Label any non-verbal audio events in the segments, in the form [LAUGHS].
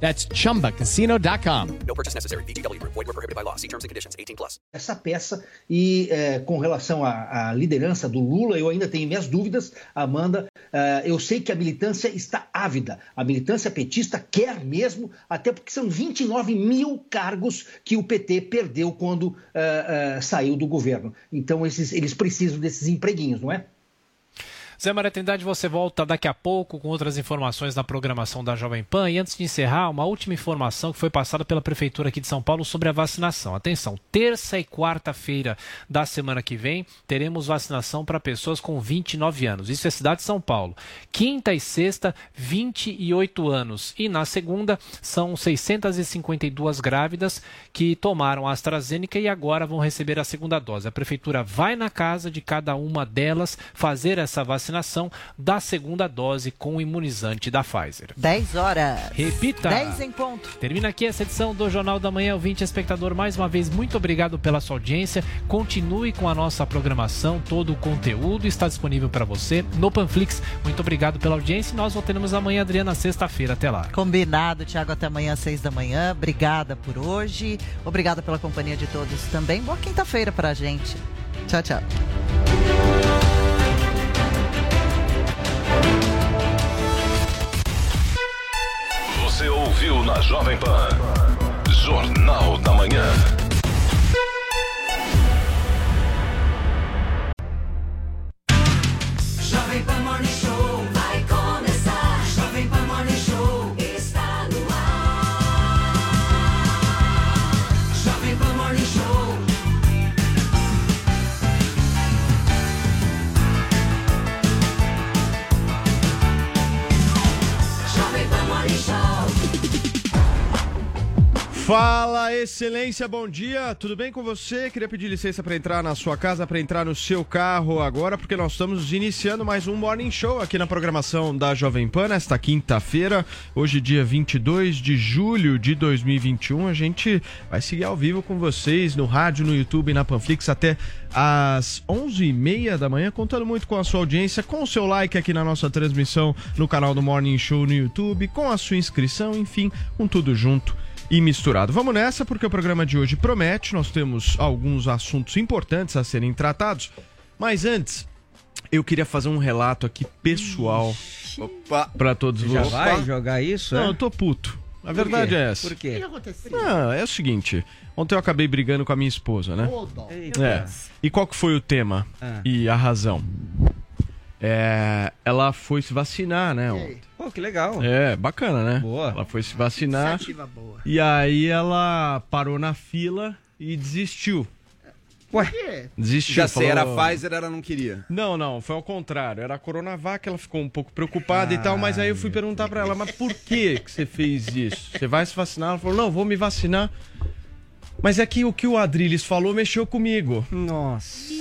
That's chumbacasino.com. No purchase necessary. VGW Group. Void were prohibited by law. See terms and conditions. 18 plus. essa peça e é, com relação à, à liderança do Lula, eu ainda tenho minhas dúvidas, Amanda. É, eu sei que a militância está ávida. A militância petista quer mesmo, até porque são 29 mil cargos que o PT perdeu quando é, é, saiu do governo. Então esses, eles precisam desses empreguinhos, não é? Zé Maria Trindade, você volta daqui a pouco com outras informações na programação da Jovem Pan. E antes de encerrar, uma última informação que foi passada pela Prefeitura aqui de São Paulo sobre a vacinação. Atenção, terça e quarta-feira da semana que vem teremos vacinação para pessoas com 29 anos. Isso é cidade de São Paulo. Quinta e sexta, 28 anos. E na segunda, são 652 grávidas que tomaram a AstraZeneca e agora vão receber a segunda dose. A Prefeitura vai na casa de cada uma delas fazer essa vacinação vacinação da segunda dose com o imunizante da Pfizer. 10 horas. Repita. 10 em ponto. Termina aqui essa edição do Jornal da Manhã, ouvinte espectador. Mais uma vez, muito obrigado pela sua audiência. Continue com a nossa programação, todo o conteúdo está disponível para você no Panflix. Muito obrigado pela audiência e nós voltaremos amanhã, Adriana, sexta-feira. Até lá. Combinado, Tiago, até amanhã às 6 da manhã. Obrigada por hoje. Obrigada pela companhia de todos também. Boa quinta-feira pra gente. Tchau, tchau. Você ouviu na Jovem Pan. Jornal da Manhã. Jovem Pan Morning Fala, excelência, bom dia. Tudo bem com você? Queria pedir licença para entrar na sua casa, para entrar no seu carro agora, porque nós estamos iniciando mais um Morning Show aqui na programação da Jovem Pan nesta quinta-feira, hoje dia 22 de julho de 2021. A gente vai seguir ao vivo com vocês no rádio, no YouTube e na Panflix até às 11h30 da manhã, contando muito com a sua audiência, com o seu like aqui na nossa transmissão no canal do Morning Show no YouTube, com a sua inscrição, enfim, com tudo junto e misturado. Vamos nessa porque o programa de hoje promete, nós temos alguns assuntos importantes a serem tratados, mas antes eu queria fazer um relato aqui pessoal para todos Já vocês. vai jogar isso? Não, é? eu tô puto. A verdade quê? é essa. Por quê? Não, é o seguinte, ontem eu acabei brigando com a minha esposa, né? É. E qual que foi o tema? Ah. E a razão? É, ela foi se vacinar, né? ontem. Pô, que legal. É, bacana, né? Boa. Ela foi se vacinar. E aí ela parou na fila e desistiu. Ué, Desistiu. Já sei, era falou- Pfizer, ela não queria. Não, não, foi ao contrário. Era a Coronavac, ela ficou um pouco preocupada e tal, mas aí eu fui perguntar pra ela, mas por que que você fez isso? Você vai se vacinar? Ela falou, não, vou me vacinar. Mas é que o que o Adriles falou mexeu comigo. nossa.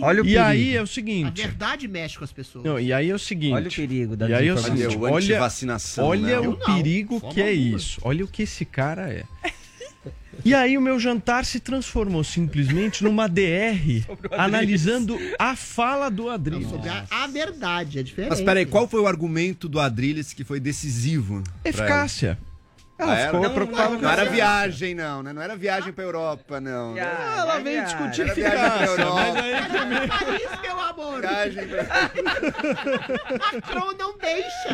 Olha o E perigo. aí é o A seguinte. verdade mexe com as pessoas. Não, e aí é o seguinte. Olha o perigo da E aí é o seguinte, Olha o olha, antivacinação, olha né? o perigo que é isso. Olha o que esse cara é. E aí o meu jantar se transformou simplesmente numa DR [LAUGHS] analisando a fala do Adriles. Sobre a, a verdade, é diferente. Mas peraí, qual foi o argumento do Adrilles que foi decisivo? Eficácia. Ela Ah, ficou Não, preocupada Não, com era viagem, não, né? Não era viagem pra Europa, não. né? Ah, Ela é veio discutir Era viagem pra Europa. mas aí [LAUGHS] É isso, meu amor. Viagem pra... [LAUGHS] Macron não deixa.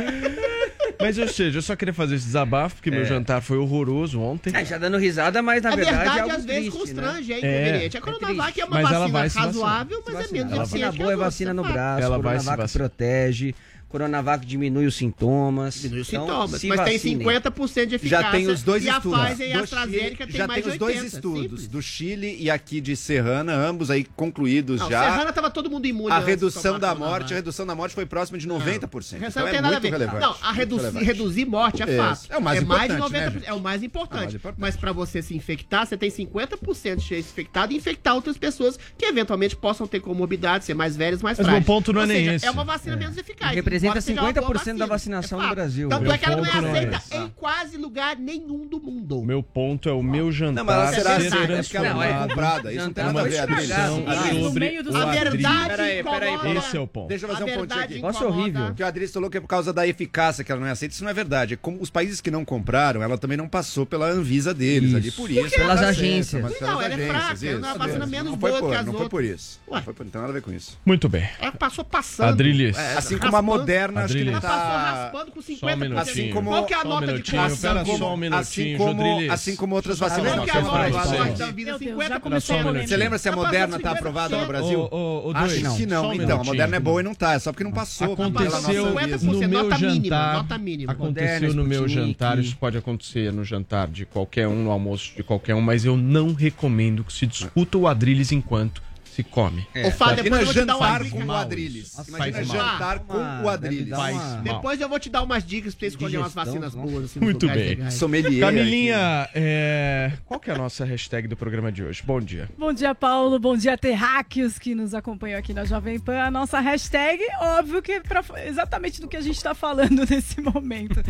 Mas, ou seja, eu só queria fazer esse desabafo, porque meu jantar foi horroroso ontem. É, já dando risada, mas na a verdade, verdade, é algo às vezes triste, constrange, é né? inconveniente. É. A Coronavac é uma Mas ela vacina razoável, mas é menos Ela eficiente vacina que boa é vacina no é braço, Ela a vai se protege. Coronavac diminui os sintomas. Diminui os Então, sintomas, se mas tem vacinem. 50% de eficácia. Já tem os dois e a estudos. Pfizer e a Do AstraZeneca Chile- tem já mais tem os dois 80, estudos, simples. do Chile e aqui de Serrana, ambos aí concluídos Não, já. Serrana tava todo mundo imune. A redução da morte, a redução da morte foi próxima de 90%. Isso Então não é tem nada a muito ver. relevante. Não, a reduzir, relevante. reduzir morte é Isso. fato. É o mais mais de importante, né, 90%. gente? é o mais importante. É o mais importante. Mas pra você se infectar, você tem 50% de chance infectado e infectar outras pessoas que eventualmente possam ter comorbidades, ser mais velhas, mais Mas frágeis. meu ponto não é nem esse. É uma vacina menos eficaz. Representa embora seja uma boa 50% da vacinação É no fato. Brasil. Tanto é que ela não é não é aceita em quase lugar nenhum do mundo. O meu ponto é o meu jantar Não, mas ela será ser assim, é porque ela não é comprada. Isso não tem nada a ver. No sobre A verdade Peraí, peraí. Esse é o ponto. Deixa eu fazer A um pontinho aqui. Nossa, é horrível. Porque o Adriles falou que é por causa da eficácia que ela não é aceita. Isso não é verdade. Como os países que não compraram, ela também não passou pela Anvisa deles Isso. ali. Por isso. Pelas ela agências. mas Não, pelas ela é agências, fraca, ela é vacina menos não foi boa por, que as Não foi por outras. isso. Não, foi por, não tem nada a ver com isso. Muito bem. Ela passou passando. Adriles. é, Assim como a raspando. Moderna, acho que não Ela passou tá... raspando com 50%. Só um. Assim como- Qual que é a Só um nota de minutinho, corte? pera Assim só como, um minutinho, assim como, Jodriles. assim como outras eu vacinas. Qual que é a são nota de fala. da Deus, 50%. já começou um a. Você lembra se a passou Moderna tá 50%. aprovada no Brasil? Acho dois. que não. Um então, a. Moderna é boa e não tá. É só porque não passou Aconteceu no 50%, meu nota mínima, jantar. nota mínima. Aconteceu Moderna, no meu jantar. Isso pode acontecer no jantar de qualquer um, no almoço de qualquer um, mas eu não recomendo que se discuta o Adriles enquanto se come. Ô, Fábio, depois Imagina eu vou te dar uma jantar dica. com o isso. Imagina jantar com o mal. Depois eu vou te dar umas dicas pra você escolher umas vacinas boas. Assim, Muito bem. Sommelier. Camilinha, é, qual que é a nossa hashtag do programa de hoje? Bom dia. Bom dia, Paulo. Bom dia, terráqueos que nos acompanham aqui na Jovem Pan. A nossa hashtag, óbvio que é pra, exatamente do que a gente está falando [LAUGHS] nesse momento.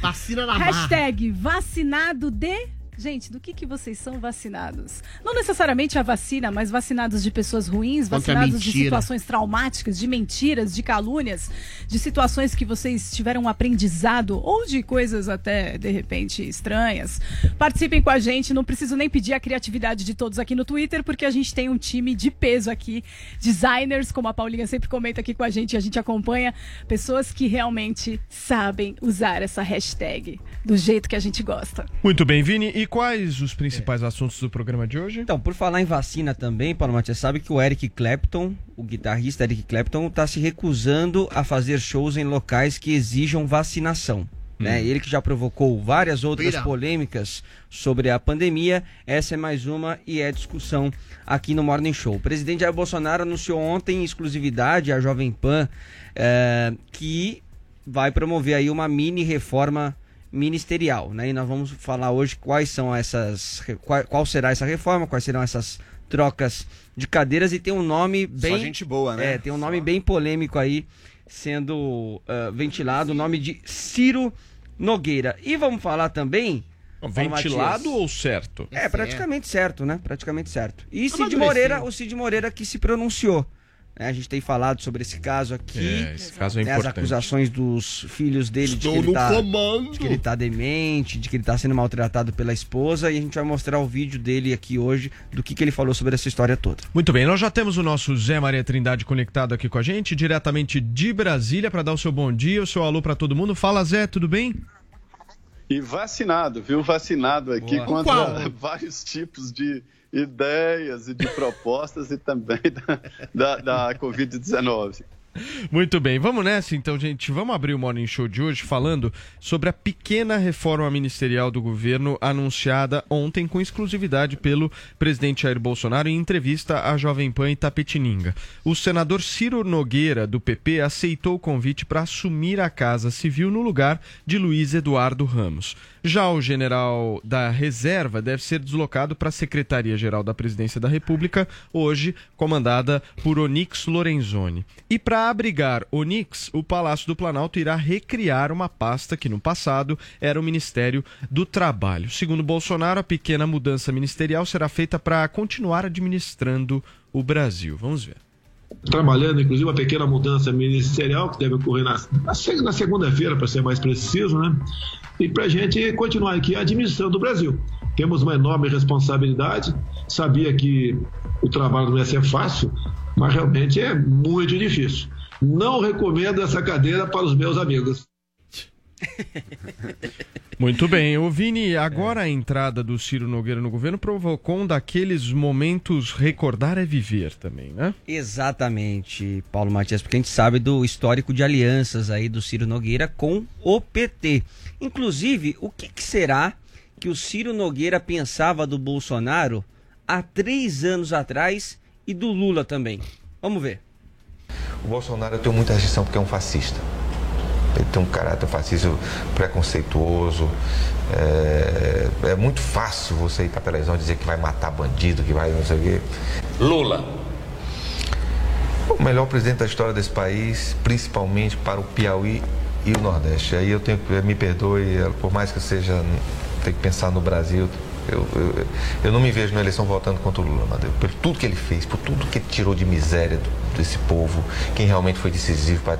Vacina na marra. hashtag vacinado de... Gente, do que, que vocês são vacinados? Não necessariamente a vacina, mas vacinados de pessoas ruins, Contra a vacinados de situações traumáticas, de mentiras, de calúnias, de situações que vocês tiveram um aprendizado ou de coisas até, de repente, estranhas. Participem com a gente, não preciso nem pedir a criatividade de todos aqui no Twitter, porque a gente tem um time de peso aqui, designers, como a Paulinha sempre comenta aqui com a gente, e a gente acompanha, pessoas que realmente sabem usar essa hashtag do jeito que a gente gosta. Muito bem, Vini. E quais os principais assuntos do programa de hoje? Então, por falar em vacina também, Paulo Matias, sabe que o Eric Clapton, o guitarrista Eric Clapton, está se recusando a fazer shows em locais que exijam vacinação. Né? Ele que já provocou várias outras Vira. polêmicas sobre a pandemia, essa é mais uma e é discussão aqui no Morning Show. O presidente Jair Bolsonaro anunciou ontem em exclusividade à Jovem Pan eh, que vai promover aí uma mini reforma ministerial, né? E nós vamos falar hoje quais são essas, qual, qual será essa reforma, quais serão essas trocas de cadeiras e tem um nome bem, Só gente boa, né? é, tem um nome bem polêmico aí sendo ah, ventilado, o nome de Ciro Nogueira. E vamos falar também Ventilado ou certo? é, praticamente certo, né? Praticamente certo. E Cid. Moreira, o Cid Moreira que se pronunciou. Né? A gente tem falado sobre esse caso aqui. É, esse caso é né, As importante. acusações dos filhos dele de que, ele tá, de que ele tá demente, de que ele tá sendo maltratado pela esposa. E a gente vai mostrar o vídeo dele aqui hoje, do que, que ele falou sobre essa história toda. Muito bem, nós já temos o nosso Zé Maria Trindade conectado aqui com a gente, diretamente de Brasília, para dar o seu bom dia, o seu alô para todo mundo. Fala, Zé, tudo bem? E vacinado, viu? Vacinado aqui Boa. contra Qual? [LAUGHS] vários tipos de ideias e de propostas e também [LAUGHS] da, da, da Covid-19. Muito bem, vamos nessa então, gente. Vamos abrir o Morning Show de hoje falando sobre a pequena reforma ministerial do governo anunciada ontem com exclusividade pelo presidente Jair Bolsonaro em entrevista à Jovem Pan Itapetininga. O senador Ciro Nogueira, do PP, aceitou o convite para assumir a Casa Civil no lugar de Luiz Eduardo Ramos. Já o general da reserva deve ser deslocado para a Secretaria-Geral da Presidência da República, hoje comandada por Onix Lorenzoni. E para abrigar Onix, o Palácio do Planalto irá recriar uma pasta que no passado era o Ministério do Trabalho. Segundo Bolsonaro, a pequena mudança ministerial será feita para continuar administrando o Brasil. Vamos ver. trabalhando, inclusive, uma pequena mudança ministerial que deve ocorrer na, na segunda-feira, para ser mais preciso, né? E para a gente continuar aqui administrando o Brasil. Temos uma enorme responsabilidade. Sabia que o trabalho não ia ser fácil, mas realmente é muito difícil. Não recomendo essa cadeira para os meus amigos. [LAUGHS] Muito bem. Ô Vini, agora a entrada do Ciro Nogueira no governo provocou um daqueles momentos recordar é viver também, né? Exatamente, Paulo Matias, porque a gente sabe do histórico de alianças aí do Ciro Nogueira com o PT. Inclusive, o que, que será que o Ciro Nogueira pensava do Bolsonaro há três anos atrás e do Lula também? Vamos ver. O Bolsonaro eu tenho muita rejeição porque é um fascista. Ele tem um caráter fascista preconceituoso. É, é muito fácil você ir para a televisão e dizer que vai matar bandido, que vai não sei o quê. Lula. O melhor presidente da história desse país, principalmente para o Piauí e o Nordeste. Aí eu tenho que, me perdoe, por mais que eu seja, tem que pensar no Brasil. Eu, eu, eu não me vejo na eleição votando contra o Lula, Madeu. Por tudo que ele fez, por tudo que tirou de miséria do, desse povo, quem realmente foi decisivo para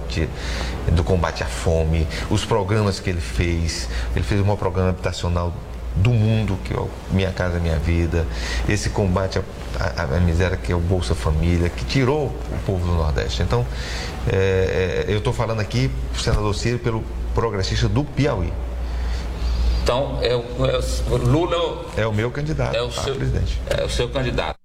do combate à fome, os programas que ele fez. Ele fez o maior programa habitacional do mundo, que é o Minha Casa Minha Vida, esse combate à, à- à miséria que é o Bolsa Família, que tirou o povo do Nordeste. Então, é, é, eu estou falando aqui, senador Ciro, pelo progressista do Piauí. Então, é o, é o Lula É o meu candidato é o a seu, presidente. é o seu candidato.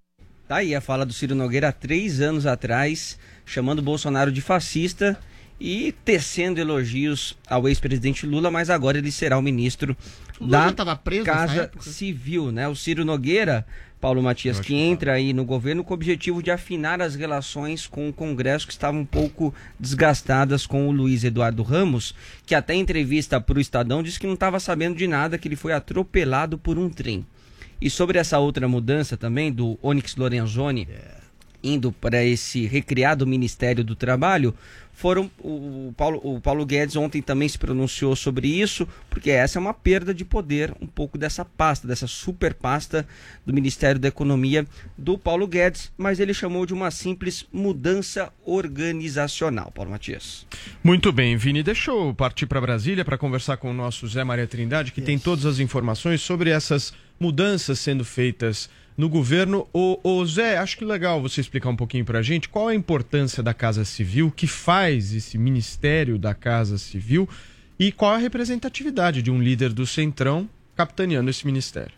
Tá aí a fala do Ciro Nogueira há três anos atrás, chamando o Bolsonaro de fascista e tecendo elogios ao ex-presidente Lula, mas agora ele será o ministro Lula da Casa? Civil, né? O Ciro Nogueira, Paulo Matias, que entra aí no governo com o objetivo de afinar as relações com o Congresso que estavam um pouco desgastadas com o Luiz Eduardo Ramos, que até em entrevista para o Estadão disse que não estava sabendo de nada, que ele foi atropelado por um trem. E sobre essa outra mudança também do Onyx Lorenzoni indo para esse recriado Ministério do Trabalho, foram o Paulo, o Paulo Guedes ontem também se pronunciou sobre isso, porque essa é uma perda de poder, um pouco dessa pasta, dessa super pasta do Ministério da Economia do Paulo Guedes, mas ele chamou de uma simples mudança organizacional, Paulo Matias. Muito bem, Vini, deixa eu partir para Brasília para conversar com o nosso Zé Maria Trindade, que tem todas as informações sobre essas mudanças sendo feitas no governo. Ô, ô, Zé, acho que legal você explicar um pouquinho para a gente qual a importância da Casa Civil, o que faz esse Ministério da Casa Civil e qual a representatividade de um líder do Centrão capitaneando esse ministério.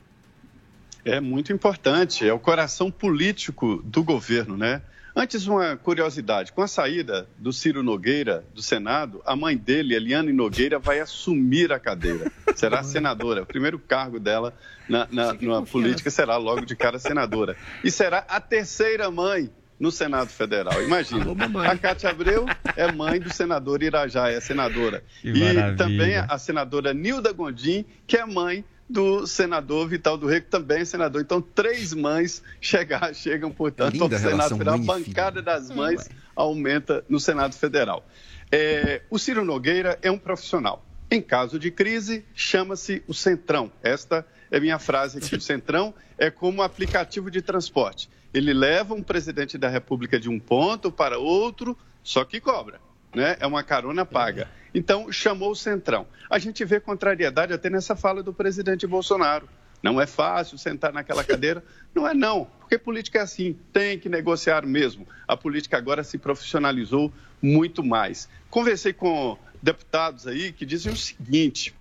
É muito importante, é o coração político do governo, né? Antes, uma curiosidade: com a saída do Ciro Nogueira do Senado, a mãe dele, Eliane Nogueira, vai assumir a cadeira. Será [LAUGHS] senadora. O primeiro cargo dela na, na, na política será logo de cara senadora. E será a terceira mãe no Senado Federal. Imagina. A Cátia Abreu é mãe do senador Irajá, é senadora. E também a senadora Nilda Gondim, que é mãe do senador Vital do Rego, também é senador. Então, três mães chegar, chegam, portanto, Linda ao a Senado Federal. A bancada das mães aumenta no Senado Federal. É, o Ciro Nogueira é um profissional. Em caso de crise, chama-se o Centrão. Esta é minha frase aqui. O Centrão é como um aplicativo de transporte. Ele leva um presidente da República de um ponto para outro, só que cobra. Né? É uma carona paga. Então, chamou o Centrão. A gente vê contrariedade até nessa fala do presidente Bolsonaro. Não é fácil sentar naquela cadeira. [LAUGHS] Não é não, porque política é assim, tem que negociar mesmo. A política agora se profissionalizou muito mais. Conversei com deputados aí que dizem o seguinte: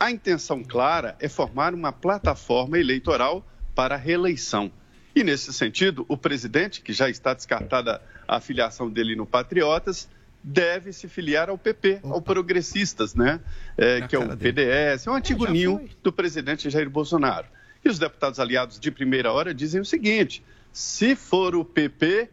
a intenção clara é formar uma plataforma eleitoral para a reeleição. E nesse sentido, o presidente, que já está descartada a filiação dele no Patriotas, deve se filiar ao PP, ao Progressistas, né? É, que é o PDS, é um antigo ninho do presidente Jair Bolsonaro. E os deputados aliados de primeira hora dizem o seguinte: se for o PP,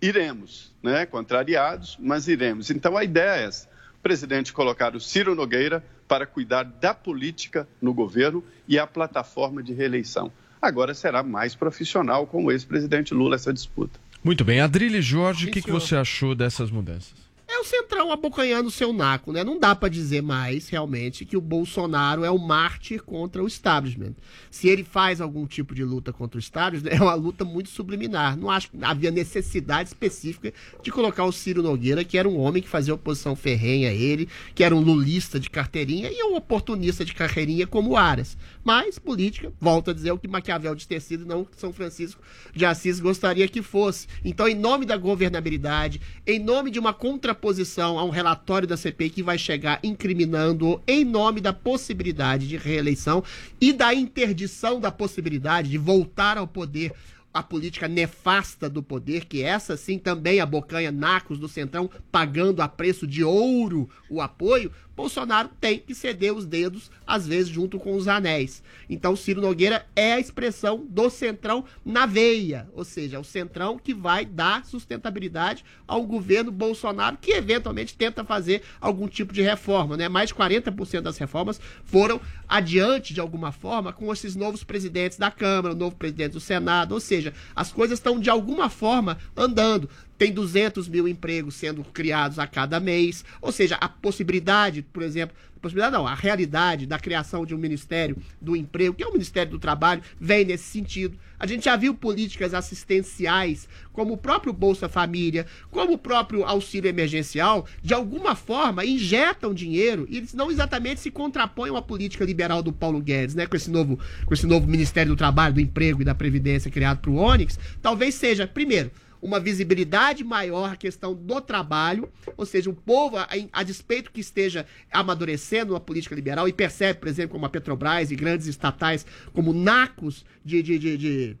iremos, né? Contrariados, mas iremos. Então a ideia é essa: o presidente colocar o Ciro Nogueira para cuidar da política no governo e a plataforma de reeleição. Agora será mais profissional com o ex-presidente Lula essa disputa. Muito bem, Adrilho Jorge, o que, que você achou dessas mudanças? É o Centrão abocanhando o seu naco, né? Não dá pra dizer mais, realmente, que o Bolsonaro é o mártir contra o establishment. Se ele faz algum tipo de luta contra o establishment, é uma luta muito subliminar. Não acho havia necessidade específica de colocar o Ciro Nogueira, que era um homem que fazia oposição ferrenha a ele, que era um lulista de carteirinha e um oportunista de carreirinha como o Aras. Mas política, volto a dizer o que Maquiavel de ter sido, não São Francisco de Assis gostaria que fosse. Então, em nome da governabilidade, em nome de uma contraposição a um relatório da CPI que vai chegar incriminando em nome da possibilidade de reeleição e da interdição da possibilidade de voltar ao poder a política nefasta do poder, que essa sim também abocanha nacos do Centrão pagando a preço de ouro o apoio, Bolsonaro tem que ceder os dedos, às vezes junto com os anéis. Então Ciro Nogueira é a expressão do Centrão na veia, ou seja, o Centrão que vai dar sustentabilidade ao governo Bolsonaro, que eventualmente tenta fazer algum tipo de reforma. Né? Mais de 40% das reformas foram adiante de alguma forma com esses novos presidentes da Câmara, o novo presidente do Senado, ou seja, as coisas estão de alguma forma andando. Tem 200 mil empregos sendo criados a cada mês, ou seja, a possibilidade, por exemplo, possibilidade não, a realidade da criação de um Ministério do Emprego, que é o Ministério do Trabalho, vem nesse sentido. A gente já viu políticas assistenciais, como o próprio Bolsa Família, como o próprio auxílio emergencial, de alguma forma injetam dinheiro e eles não exatamente se contrapõem à política liberal do Paulo Guedes, né? Com esse novo, com esse novo Ministério do Trabalho, do Emprego e da Previdência criado para o Onyx, talvez seja, primeiro, uma visibilidade maior à questão do trabalho, ou seja, o povo, a, a despeito que esteja amadurecendo uma política liberal e percebe, por exemplo, como a Petrobras e grandes estatais como nacos de, de, de, de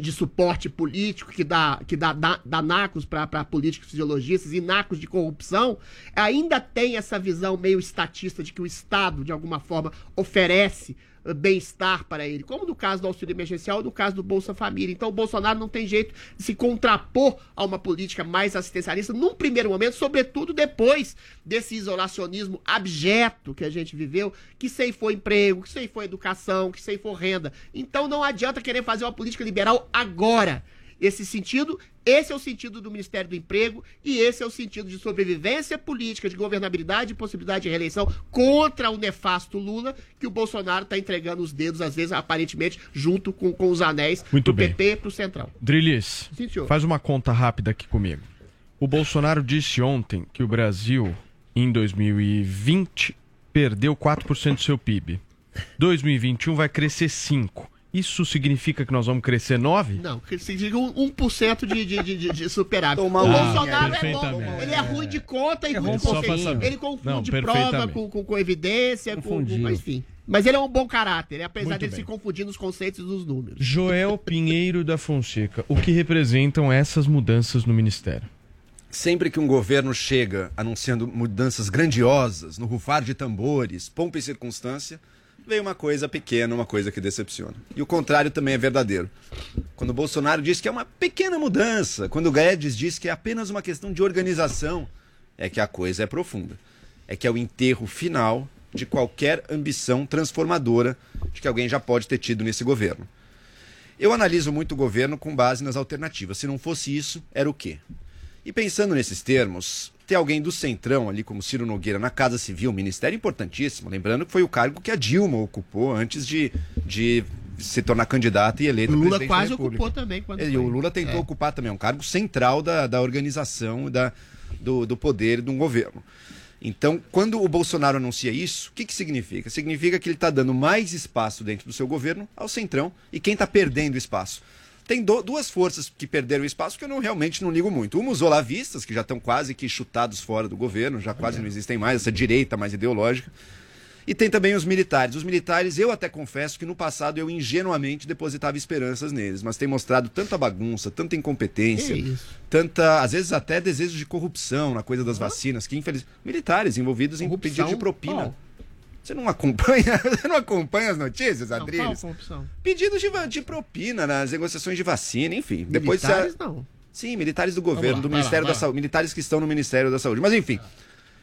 de suporte político que dá, que dá, dá, dá nacos para políticos ideologistas e nacos de corrupção, ainda tem essa visão meio estatista de que o Estado, de alguma forma, oferece bem-estar para ele, como no caso do auxílio emergencial ou no caso do Bolsa Família. Então o Bolsonaro não tem jeito de se contrapor a uma política mais assistencialista num primeiro momento, sobretudo depois desse isolacionismo abjeto que a gente viveu, que ceifou emprego, que ceifou educação, que ceifou renda. Então não adianta querer fazer uma política liberal agora. Esse sentido, esse é o sentido do Ministério do Emprego e esse é o sentido de sobrevivência política, de governabilidade e possibilidade de reeleição contra o nefasto Lula, que o Bolsonaro está entregando os dedos, às vezes, aparentemente, junto com, com os anéis Muito do bem. PT pro Central. Drilis, Sim, faz uma conta rápida aqui comigo. O Bolsonaro disse ontem que o Brasil, em 2020, perdeu 4% do seu PIB. 2021 vai crescer 5%. Isso significa que nós vamos crescer 9%? Não, que significa um 1% de, de, de, de, de superávit. Tomar o um- Bolsonaro é bom, ele é ruim de conta e É ruim de saber. Ele confunde Não, prova com, com, com evidência, com, com, enfim. Mas ele é um bom caráter, apesar Muito dele bem. se confundir nos conceitos e nos números. Joel Pinheiro da Fonseca, o que representam essas mudanças no Ministério? Sempre que um governo chega anunciando mudanças grandiosas, no rufar de tambores, pompa e circunstância, vem uma coisa pequena, uma coisa que decepciona. E o contrário também é verdadeiro. Quando o Bolsonaro diz que é uma pequena mudança, quando o Guedes diz que é apenas uma questão de organização, é que a coisa é profunda. É que é o enterro final de qualquer ambição transformadora de que alguém já pode ter tido nesse governo. Eu analiso muito o governo com base nas alternativas. Se não fosse isso, era o quê? E pensando nesses termos, ter alguém do Centrão ali como Ciro Nogueira na Casa Civil, ministério importantíssimo, lembrando que foi o cargo que a Dilma ocupou antes de, de se tornar candidata e eleita O Lula presidente quase ocupou também quando E foi. o Lula tentou É. ocupar também, é um cargo central da, da organização da, do, do poder de um governo. Então, quando o Bolsonaro anuncia isso, o que, que significa? Significa que ele está dando mais espaço dentro do seu governo ao Centrão e quem está perdendo espaço. Tem do- duas forças que perderam espaço que eu não, realmente não ligo muito. Uma, os olavistas, que já estão quase que chutados fora do governo, já quase não existem mais, essa direita mais ideológica. E tem também os militares. Os militares, eu até confesso que no passado eu ingenuamente depositava esperanças neles, mas tem mostrado tanta bagunça, tanta incompetência, tanta, às vezes até desejo de corrupção na coisa das vacinas, que infelizmente militares envolvidos em pedido de propina. Qual? Você não acompanha, [LAUGHS] você não acompanha as notícias, Não, qual Adriles? Pedidos de, de propina nas negociações de vacina, enfim. Depois Militares, você- não. Sim, militares do governo, lá, do Ministério lá, da lá. Saúde, militares que estão no Ministério da Saúde. Mas enfim,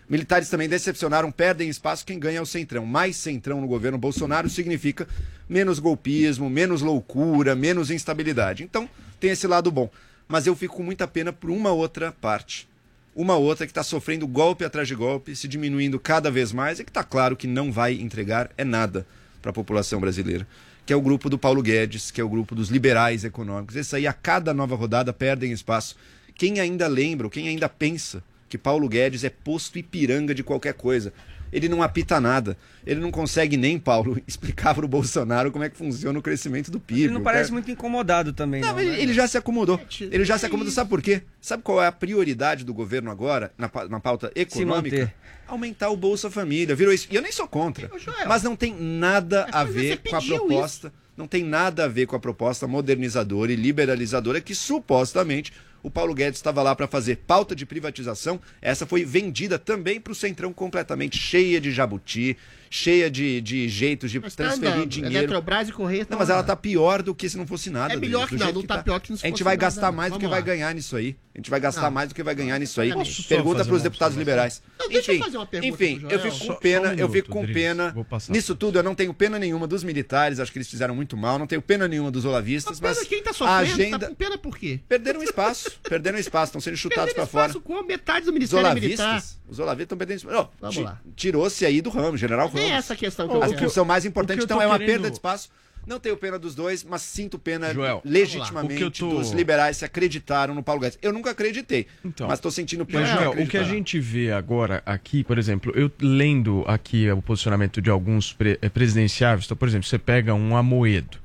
militares também decepcionaram, perdem espaço, quem ganha é o Centrão. Mais Centrão no governo Bolsonaro significa menos golpismo, menos loucura, menos instabilidade. Então, tem esse lado bom. Mas eu fico com muita pena por uma outra parte. Uma outra que está sofrendo golpe atrás de golpe, se diminuindo cada vez mais e que está claro que não vai entregar é nada para a população brasileira. Que é o grupo do Paulo Guedes, que é o grupo dos liberais econômicos. Esse aí, a cada nova rodada, perdem espaço. Quem ainda lembra, ou quem ainda pensa que Paulo Guedes é posto Ipiranga de qualquer coisa. Ele não apita nada. Ele não consegue nem, Paulo, [LAUGHS] explicar para o Bolsonaro como é que funciona o crescimento do PIB. Ele não parece cara- muito incomodado também, não. Não, ele, né? ele já se acomodou. Ele já se acomodou. Sabe por quê? Sabe qual é a prioridade do governo agora, na, na pauta econômica? Aumentar o Bolsa Família. Virou isso. E eu nem sou contra. Mas não tem nada a ver com a proposta. Não tem nada a ver com a proposta modernizadora e liberalizadora que supostamente o Paulo Guedes estava lá para fazer pauta de privatização. Essa foi vendida também para o Centrão completamente cheia de jabuti, cheia de, de jeitos de Tá transferir andando. dinheiro. Eletrobras e Correia Não, mas ela tá pior do que se não fosse nada. É melhor que não, não tá pior que se A gente vai gastar não. mais do que vai ganhar nisso aí. A gente vai gastar Não. mais do que vai ganhar nisso aí. Só Pergunta para os deputados liberais. Não, deixa eu enfim, fazer uma pergunta enfim pro eu fico Só- com pena, só um eu minuto, fico com Adriles. pena. Nisso tudo, eu não tenho pena nenhuma dos militares, acho que eles fizeram muito mal, não tenho pena nenhuma dos olavistas, mas, Quem tá a sofrendo, agenda... tá com pena por quê? Perderam espaço, perderam espaço, estão sendo chutados para fora. Espaço com metade do Os Ministério Militar. olavistas, os olavistas estão perdendo espaço. Lá. Tirou-se aí do ramo, General Nem Ramos. essa questão que a eu quero. função mais importante, então, é uma perda de espaço. Não tenho pena dos dois, mas sinto pena Joel, legitimamente tô- dos liberais que acreditaram no Paulo Guedes. Eu nunca acreditei, Então. mas estou sentindo pena. Mas, Joel, o que a gente vê agora aqui, por exemplo, eu lendo aqui o posicionamento de alguns pre- eh, presidenciáveis, então, por exemplo, você pega um Amoedo,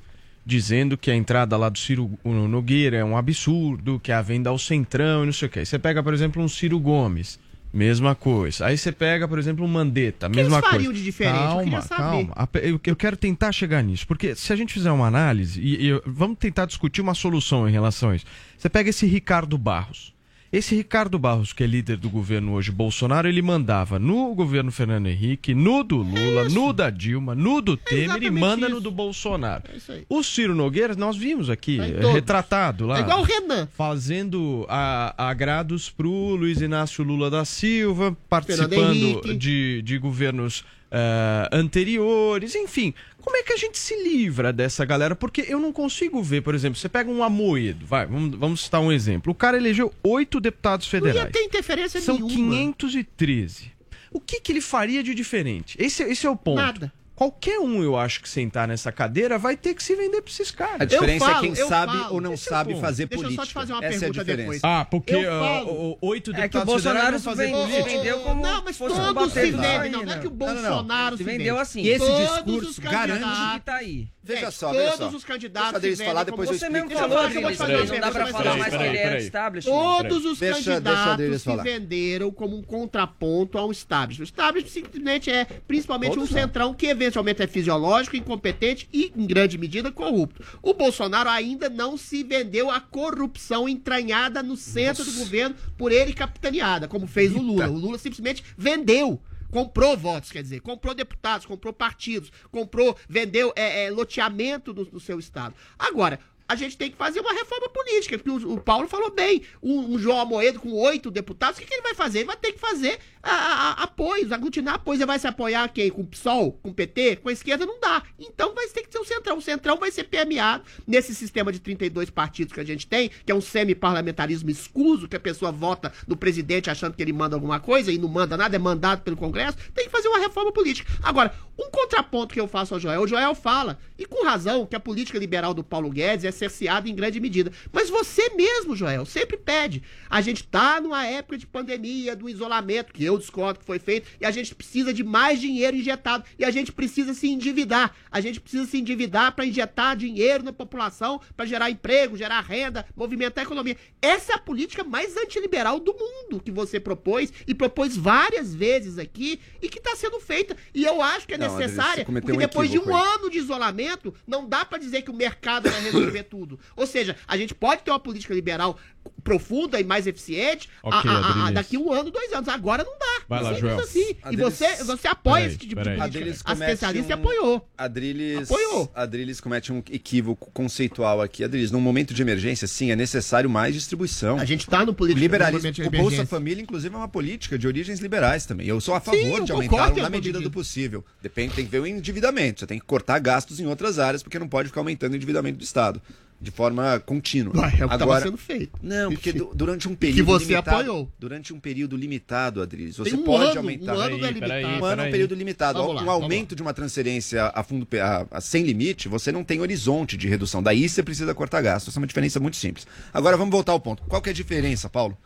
dizendo que a entrada lá do Ciro Nogueira é um absurdo, que é a venda ao centrão e não sei o que. Você pega, por exemplo, um Ciro Gomes, mesma coisa. Aí você pega, por exemplo, um Mandetta, que mesma eles coisa. de diferente? Eu Calma, queria saber. calma. Eu, eu quero tentar chegar nisso, porque se a gente fizer uma análise, e, e vamos tentar discutir uma solução em relação a isso. Você pega esse Ricardo Barros. Esse Ricardo Barros, que é líder do governo hoje, Bolsonaro, ele mandava no governo Fernando Henrique, no do Lula, no da Dilma, no do Temer e manda no do Bolsonaro. É isso aí. O Ciro Nogueira, nós vimos aqui, Tá todos. retratado lá. É igual o Renan. Fazendo a- agrados pro Luiz Inácio Lula da Silva, participando de, de governos eh, anteriores, enfim. Como é que a gente se livra dessa galera? Porque eu não consigo ver, por exemplo, você pega um Amoedo, vai, vamos, vamos citar um exemplo. O cara elegeu oito deputados Não federais. ia ter interferência São nenhuma. 513. O que, que ele faria de diferente? Esse, esse é o ponto. Nada. Qualquer um, eu acho, que sentar nessa cadeira vai ter que se vender pra esses caras. A diferença falo, é quem sabe falo. ou não Esse é sabe fazer Deixa eu só política. te fazer uma Essa é a pergunta diferença. depois. Ah, porque ah, oito É que o deputados Bolsonaro se vendeu, política. vendeu como Não, mas fosse todos se vendem. Não, não é que o Não, não, não. Bolsonaro Se se vendeu vende. assim. Esse Todos discurso os garante- candidatos- E tá aí. Veja Gente, só, veja todos só. os candidatos Deixa a Adriles se falar, depois como eu Você explico. mesmo Deixa eu falou, falar, que uma não dá pra pergunta, falar mais que peraí, ele era peraí. establishment. Todos os Deixa- deixa candidatos Adriles se falar. venderam como um contraponto ao establishment. O establishment simplesmente é principalmente Todos um centrão que eventualmente é fisiológico, incompetente e, em grande medida, corrupto. O Bolsonaro ainda não se vendeu à corrupção entranhada no centro do governo por ele capitaneada, como fez o Lula. O Lula simplesmente vendeu. Comprou votos, quer dizer, comprou deputados, comprou partidos, comprou, vendeu é, é, loteamento do, do seu estado. Agora, a gente tem que fazer uma reforma política, porque o, o Paulo falou bem. Um, um João Amoedo com oito deputados, o que, que ele vai fazer? Ele vai ter que fazer a- a- apoios, aglutinar apoios. Ele vai se apoiar quem? Com o PSOL? Com o PT? Com a esquerda? Não dá. Então vai ter que ser o Centrão. O Centrão vai ser permeado nesse sistema de 32 partidos que a gente tem, que é um semi-parlamentarismo escuso, que a pessoa vota no presidente achando que ele manda alguma coisa e não manda nada, é mandado pelo Congresso. Tem que fazer uma reforma política. Agora, um contraponto que eu faço ao Joel, o Joel fala, e com razão, que a política liberal do Paulo Guedes é cerceada em grande medida. Mas você mesmo, Joel, sempre pede. A gente tá numa época de pandemia, do isolamento, que eu discordo que foi feito, e a gente precisa de mais dinheiro injetado, e a gente precisa se endividar. A gente precisa se endividar para injetar dinheiro na população, para gerar emprego, gerar renda, movimentar a economia. Essa é a política mais antiliberal do mundo que você propôs, e propôs várias vezes aqui, e que está sendo feita. E eu acho que é Não, necessária, porque um depois de um aí. ano de isolamento, não dá pra dizer que o mercado vai resolver tudo. Ou seja, a gente pode ter uma política liberal profunda e mais eficiente a- Ok, a- a- Adriles. daqui um ano, dois anos. Agora não dá. Vai lá, Joel. assim. E Adriles- você, você apoia Peraí, esse tipo peraí. de política. A especialista um- apoiou. Adriles, Apoiou. Adriles comete um equívoco conceitual aqui. Adriles, num momento de emergência, sim, é necessário mais distribuição. A gente tá no político liberalismo, de o Bolsa. Família, inclusive, é uma política de origens liberais também. Eu sou a Sim, favor eu de aumentá-lo em na medida. do possível. Depende, tem que ver o endividamento. Você tem que cortar gastos em outras áreas, porque não pode ficar aumentando o endividamento do Estado de forma contínua. Ué, é o que tava sendo feito. Não, porque du- durante um que período você limitado, apoiou. Durante um período limitado, Adriles, você um pode ano, aumentar. um ano não é Peraí, peraí, limitado. Um ano é um período limitado. Vamos lá, um aumento de uma transferência a fundo a, a- sem limite, você não tem horizonte de redução. Daí você precisa cortar gastos. Essa é uma diferença muito simples. Agora vamos voltar ao ponto. Qual que é a diferença, Paulo?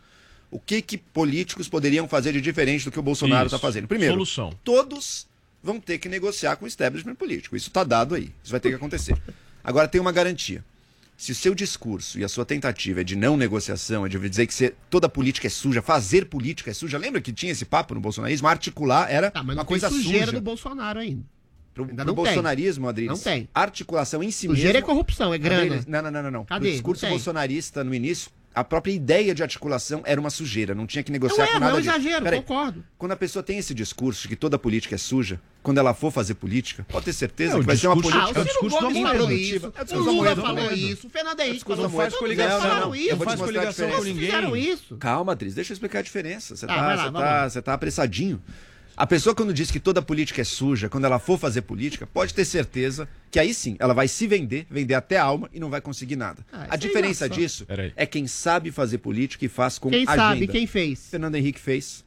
O que, que políticos poderiam fazer de diferente do que o Bolsonaro está fazendo? Primeiro, Solução. todos vão ter que negociar com o establishment político. Isso está dado aí. Isso vai ter que acontecer. Agora tem uma garantia. Se o seu discurso e a sua tentativa é de não negociação, é de dizer que você- toda política é suja, fazer política é suja, lembra que tinha esse papo no bolsonarismo? Articular era Tá, mas uma coisa sujeira suja. do Bolsonaro ainda. Pro, Ainda pro bolsonarismo, Adriles, Não tem. articulação em si Sujeira mesmo... é corrupção, é grana. Adriles, não, não, não, não. não. Cadê? Pro discurso bolsonarista no início, a própria ideia de articulação era uma sujeira, não tinha que negociar É um com nada é um exagero, Peraí, concordo. Quando a pessoa tem esse discurso de que toda política é suja, quando ela for fazer política, pode ter certeza É, o que vai ser uma discurso- política Ah, o Ciro discurso do Gomes falou isso, É o discurso do Lula falou isso, o Fernando Henrique discurso falou isso, Não, não, falaram não. isso. Eu vou faz coligação diferença. com ninguém. fizeram isso. Calma, Adriles, deixa eu explicar a diferença. Você Ah, tá, tá, tá apressadinho. A pessoa, quando diz que toda política é suja, quando ela for fazer política, pode ter certeza que aí sim, ela vai se vender, vender até a alma e não vai conseguir nada. Ah, a é diferença engraçado. disso é quem sabe fazer política e faz com Quem agenda. sabe, quem fez? Fernando Henrique fez.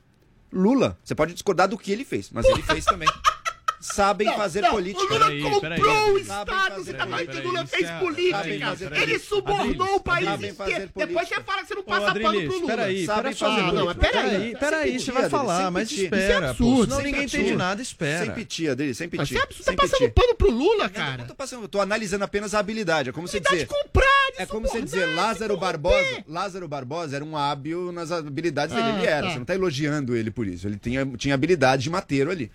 Lula, você pode discordar do que ele fez, mas ele fez também. [LAUGHS] Sabem fazer não, política. O Lula Peraí, comprou peraí. o Estado. Você tá falando que política. o Lula Peraí, fez é- política. Ele política. subornou o país sabem fazer inteiro. Depois política. você fala que você não passa pano pro Lula. peraí, Sabem peraí, fazer Ah, não, política. peraí. Peraí, Sem você vai falar, sem mas espera, Isso é absurdo, Senão sem ninguém entende nada, Sem espera. pedir, Adriles, sem pedir. Mas você você sem tá passando pano pro Lula, Não, não cara. tô passando, eu tô analisando apenas a habilidade. É como você dizer. É como você dizer, Lázaro. Barbosa. Lázaro Barbosa era um hábil nas habilidades dele. Ah, Ele era. tá. Você não tá elogiando ele por isso. Ele tinha, tinha habilidade de mateiro ali.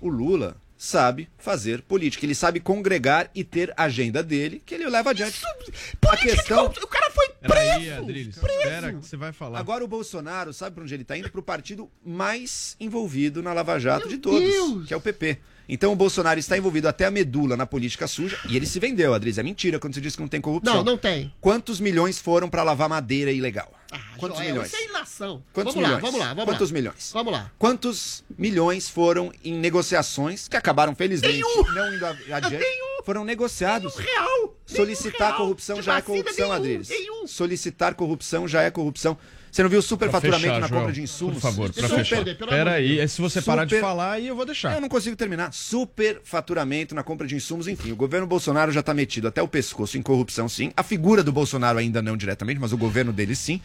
O Lula sabe fazer política. Ele sabe congregar e ter agenda dele, que ele leva adiante. a Política de questão. corrupção. O cara foi preso. Adriles, preso. espera que você vai falar. Agora o Bolsonaro sabe pra onde ele tá indo? Pro partido mais envolvido na Lava Jato Meu de todos, Deus. que é o PP. Então o Bolsonaro está envolvido até a medula na política suja e ele se vendeu, Adriles. É mentira quando você diz que não tem corrupção. Não, não tem. Quantos milhões foram pra lavar madeira ilegal? Ah, Quantos Joel, milhões? Isso é ilação. Quantos vamos milhões? lá, vamos lá, vamos Quantos lá. milhões? Vamos lá. Quantos milhões foram em negociações que acabaram, felizmente, Nenhum. não indo adiante? Foram negociados. Real. Solicitar real corrupção de já é corrupção, nenhum, Adriles. nenhum. Solicitar corrupção já é corrupção. Você não viu o superfaturamento fechar, na Joel, compra de insumos? Por favor, eu fechar. Peraí, Deus. se você parar de Super- falar, aí eu vou deixar. Eu não consigo terminar. Superfaturamento na compra de insumos, enfim. O governo Bolsonaro já está metido até o pescoço em corrupção, sim. A figura do Bolsonaro ainda não diretamente, mas o governo dele sim.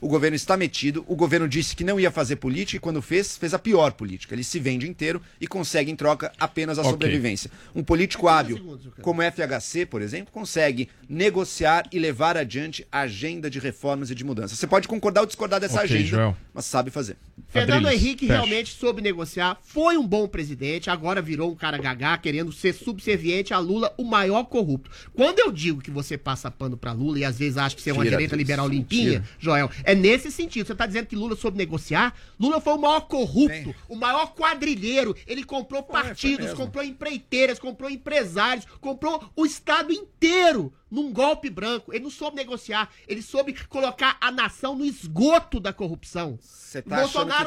O governo está metido. O governo disse que não ia fazer política e quando fez, fez a pior política. Ele se vende inteiro e consegue em troca apenas a Ok. sobrevivência. Um político hábil, como o FHC, por exemplo, consegue negociar e levar adiante a agenda de reformas e de mudanças. Você pode concordar ou discordar dessa Ok, agenda, Joel. mas sabe fazer. Fernando Adriles, Henrique fecha. realmente soube negociar, foi um bom presidente, agora virou um cara gagá, querendo ser subserviente a Lula, o maior corrupto. Quando eu digo que você passa pano pra Lula e às vezes acha que você é uma Tira, direita Adriles, liberal limpinha, tira. Joel, é nesse sentido. Você tá dizendo que Lula soube negociar? Lula foi o maior corrupto, Bem. o maior quadrilheiro. Ele comprou foi partidos, mesmo. comprou empreiteiras, comprou empresários, comprou o Estado inteiro num golpe branco. Ele não soube negociar, ele soube colocar a nação no esgoto da corrupção. Você tá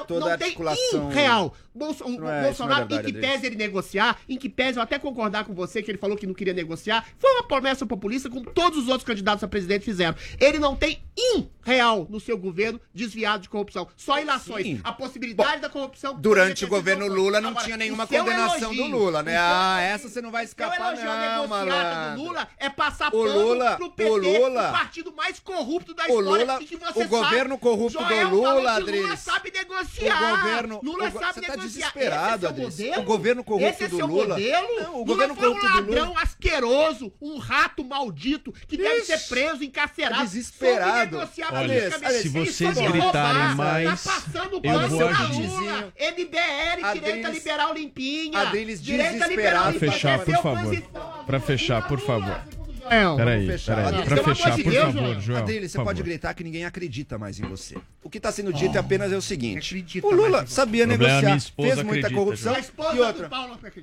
que toda não tem um real. Bolso- é- é Bolsonaro, verdade, em que pese ele negociar, em que pese eu até concordar com você que ele falou que não queria negociar, foi uma promessa populista como todos os outros candidatos a presidente fizeram. Ele não tem um real no seu governo desviado de corrupção. Só ilações. Sim. A possibilidade da corrupção. Durante o governo Lula não Agora, tinha nenhuma seu condenação elogio, do Lula, né? o seu Ah, elogio- essa você não vai seu escapar elogio não, malandro. do Lula é passar O Lula- pro PT, o Lula- o partido mais corrupto da história Lula- que você o governo sabe. corrupto do Joel Lula, que Lula Adriles. sabe negociar. O governo- Lula o sabe você tá negociar. desesperado, Esse é seu? O governo corrupto Esse é do seu Lula- modelo? Não, o Lula governo foi um do Lula- ladrão asqueroso, um rato maldito que deve ser preso, encarcerado. tá desesperado. Olha, politicamente. Se vocês gritarem roubar, mais, tá eu vou pra agir. Lula. MBL, direita liberal limpinha. Adriles direita liberal Pra limpinha. fechar, é por favor. Pra fechar, por favor. Joel. Peraí, fechar. peraí. Pra fechar, de por Deus, favor, Joel. Adriles, você pode gritar que ninguém acredita mais em você. O que está sendo dito é apenas é o seguinte: o Lula sabia a negociar, fez muita corrupção A e outra.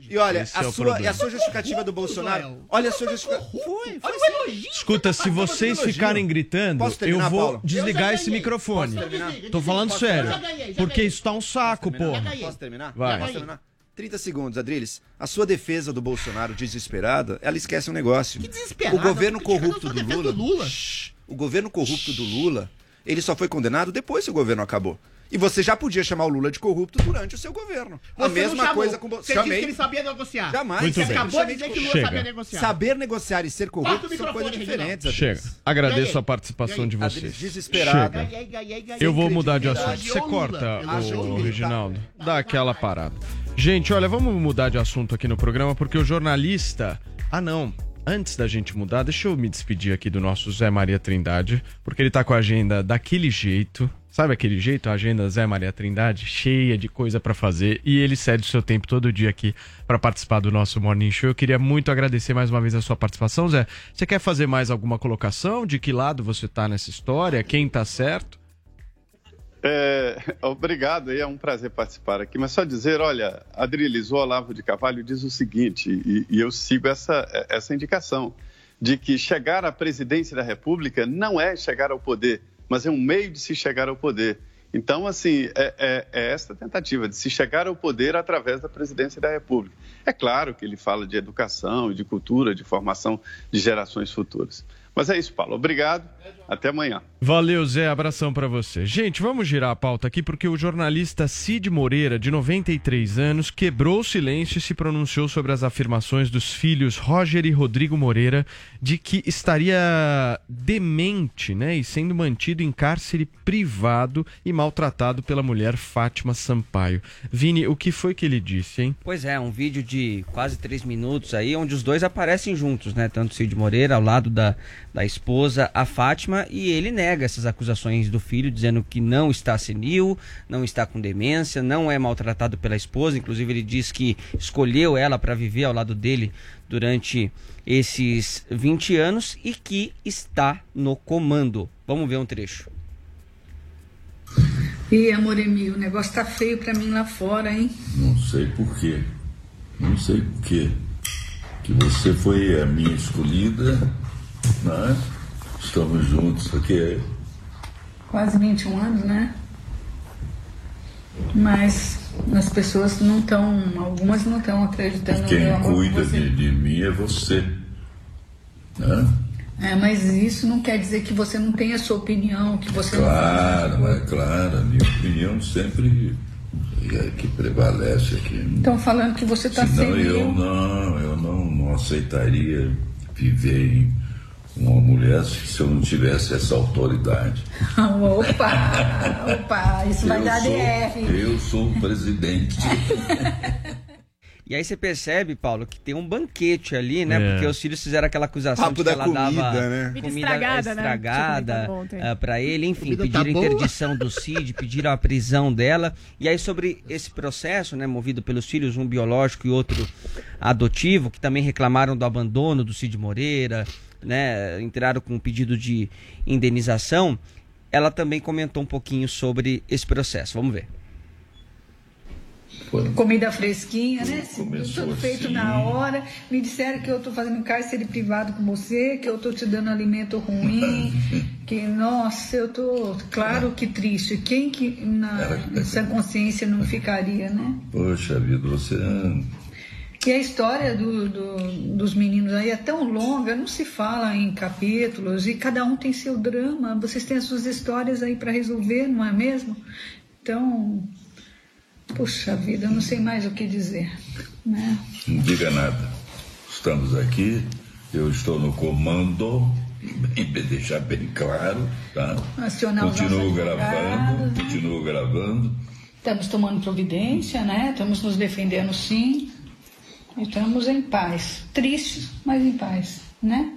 E olha, é a o sua, e a sua justificativa do Bolsonaro. Olha a sua justificativa. Foi, foi Olha. Escuta, se vocês elogio. ficarem gritando, eu vou Paulo? desligar esse microfone. Tô falando sério. Porque isso tá um saco, porra. Posso terminar? Vai. Posso terminar? 30 segundos, Adriles. A sua defesa do Bolsonaro desesperada, ela esquece um negócio. Que desesperada? O governo corrupto a do Lula. do Lula. Shhh. o governo corrupto do Lula, Ele só foi condenado depois que o governo acabou. E você já podia chamar o Lula de corrupto durante o seu governo. a Você não mesma coisa com Você Chamei. disse que ele sabia negociar. Jamais. Muito Você bem. acabou de dizer que o Lula Chega. sabia negociar. Saber negociar e ser corrupto são coisas diferentes. Adriles. Chega. Agradeço a participação de Adriles, vocês. desesperado. Chega. Eu vou mudar de assunto. Você corta, o Reginaldo. Dá aquela parada. Gente, olha, vamos mudar de assunto aqui no programa, porque o jornalista. Ah, não. Antes da gente mudar, deixa eu me despedir aqui do nosso Zé Maria Trindade, porque ele tá com a agenda daquele jeito. Sabe aquele jeito? A agenda Zé Maria Trindade, cheia de coisa pra fazer. E ele cede o seu tempo todo dia aqui pra participar do nosso Morning Show. Eu queria muito agradecer mais uma vez a sua participação, Zé. Você quer fazer mais alguma colocação? De que lado você tá nessa história? Quem tá certo? É, obrigado, é um prazer participar aqui. Mas só dizer, olha, Adriles, o Olavo de Carvalho diz o seguinte, e, e eu sigo essa, essa indicação, de que chegar à presidência da República não é chegar ao poder, mas é um meio de se chegar ao poder. Então, assim, é, é, é esta tentativa de se chegar ao poder através da presidência da República. É claro que ele fala de educação, de cultura, de formação de gerações futuras. Mas é isso, Paulo. Obrigado. Até amanhã. Valeu, Zé. Abração pra você. Gente, vamos girar a pauta aqui porque o jornalista Cid Moreira, de 93 anos, quebrou o silêncio e se pronunciou sobre as afirmações dos filhos Roger e Rodrigo Moreira de que estaria demente, né, e sendo mantido em cárcere privado e maltratado pela mulher Fátima Sampaio. Vini, o que foi que ele disse, hein? Pois é, um vídeo de quase três minutos aí, onde os dois aparecem juntos, né? Tanto Cid Moreira ao lado da, da esposa, a Fátima, e ele nega essas acusações do filho, dizendo que não está senil, não está com demência, não é maltratado pela esposa. Inclusive, ele diz que escolheu ela para viver ao lado dele durante esses 20 anos e que está no comando. Vamos ver um trecho. Ih, amor Emil, o negócio tá feio pra mim lá fora, hein? Não sei por quê. Não sei por quê. Que você foi a minha escolhida, né? Estamos juntos aqui. Quase 21 anos, né? Mas as pessoas não estão, algumas não estão acreditando meu Quem cuida de, de mim é você. Né? É, mas isso não quer dizer que você não tenha a sua opinião, que você Claro, é claro. A minha opinião sempre é que prevalece aqui. não estão falando que você está Senão eu senil. não, eu não, não aceitaria viver em uma mulher se eu não tivesse essa autoridade. [LAUGHS] opa, opa, isso vai eu dar sou, DR. Eu sou o presidente. [LAUGHS] E aí você percebe, Paulo, que tem um banquete ali, né? É. Porque os filhos fizeram aquela acusação Papo de que da ela comida, dava né? Comida comida estragada, né? estragada Tinha comentado ontem. ah, pra ele, enfim, tá pediram boa. interdição do [LAUGHS] CID, pediram a prisão dela. E aí sobre esse processo, né, movido pelos filhos, um biológico e outro adotivo, que também reclamaram do abandono do Cid Moreira, né, entraram com um pedido de indenização, ela também comentou um pouquinho sobre esse processo. Vamos ver. Comida fresquinha, né? Começou Tudo feito assim. na hora. Me disseram que eu tô fazendo cárcere privado com você, que eu tô te dando alimento ruim, [LAUGHS] que, nossa, eu tô. Claro que triste. Quem que na essa consciência não ficaria, né? Poxa vida, você. E a história do- do- dos meninos aí é tão longa, não se fala em capítulos, e cada um tem seu drama. Vocês têm as suas histórias aí para resolver, não é mesmo? Então, puxa vida, eu não sei mais o que dizer. Né? Não diga nada. Estamos aqui, eu estou no comando, bem, deixar bem claro, tá? Acionar Continuo gravando, advogados. continuo gravando. Estamos tomando providência, né? Estamos nos defendendo sim. E estamos em paz. Tristes, mas em paz, né?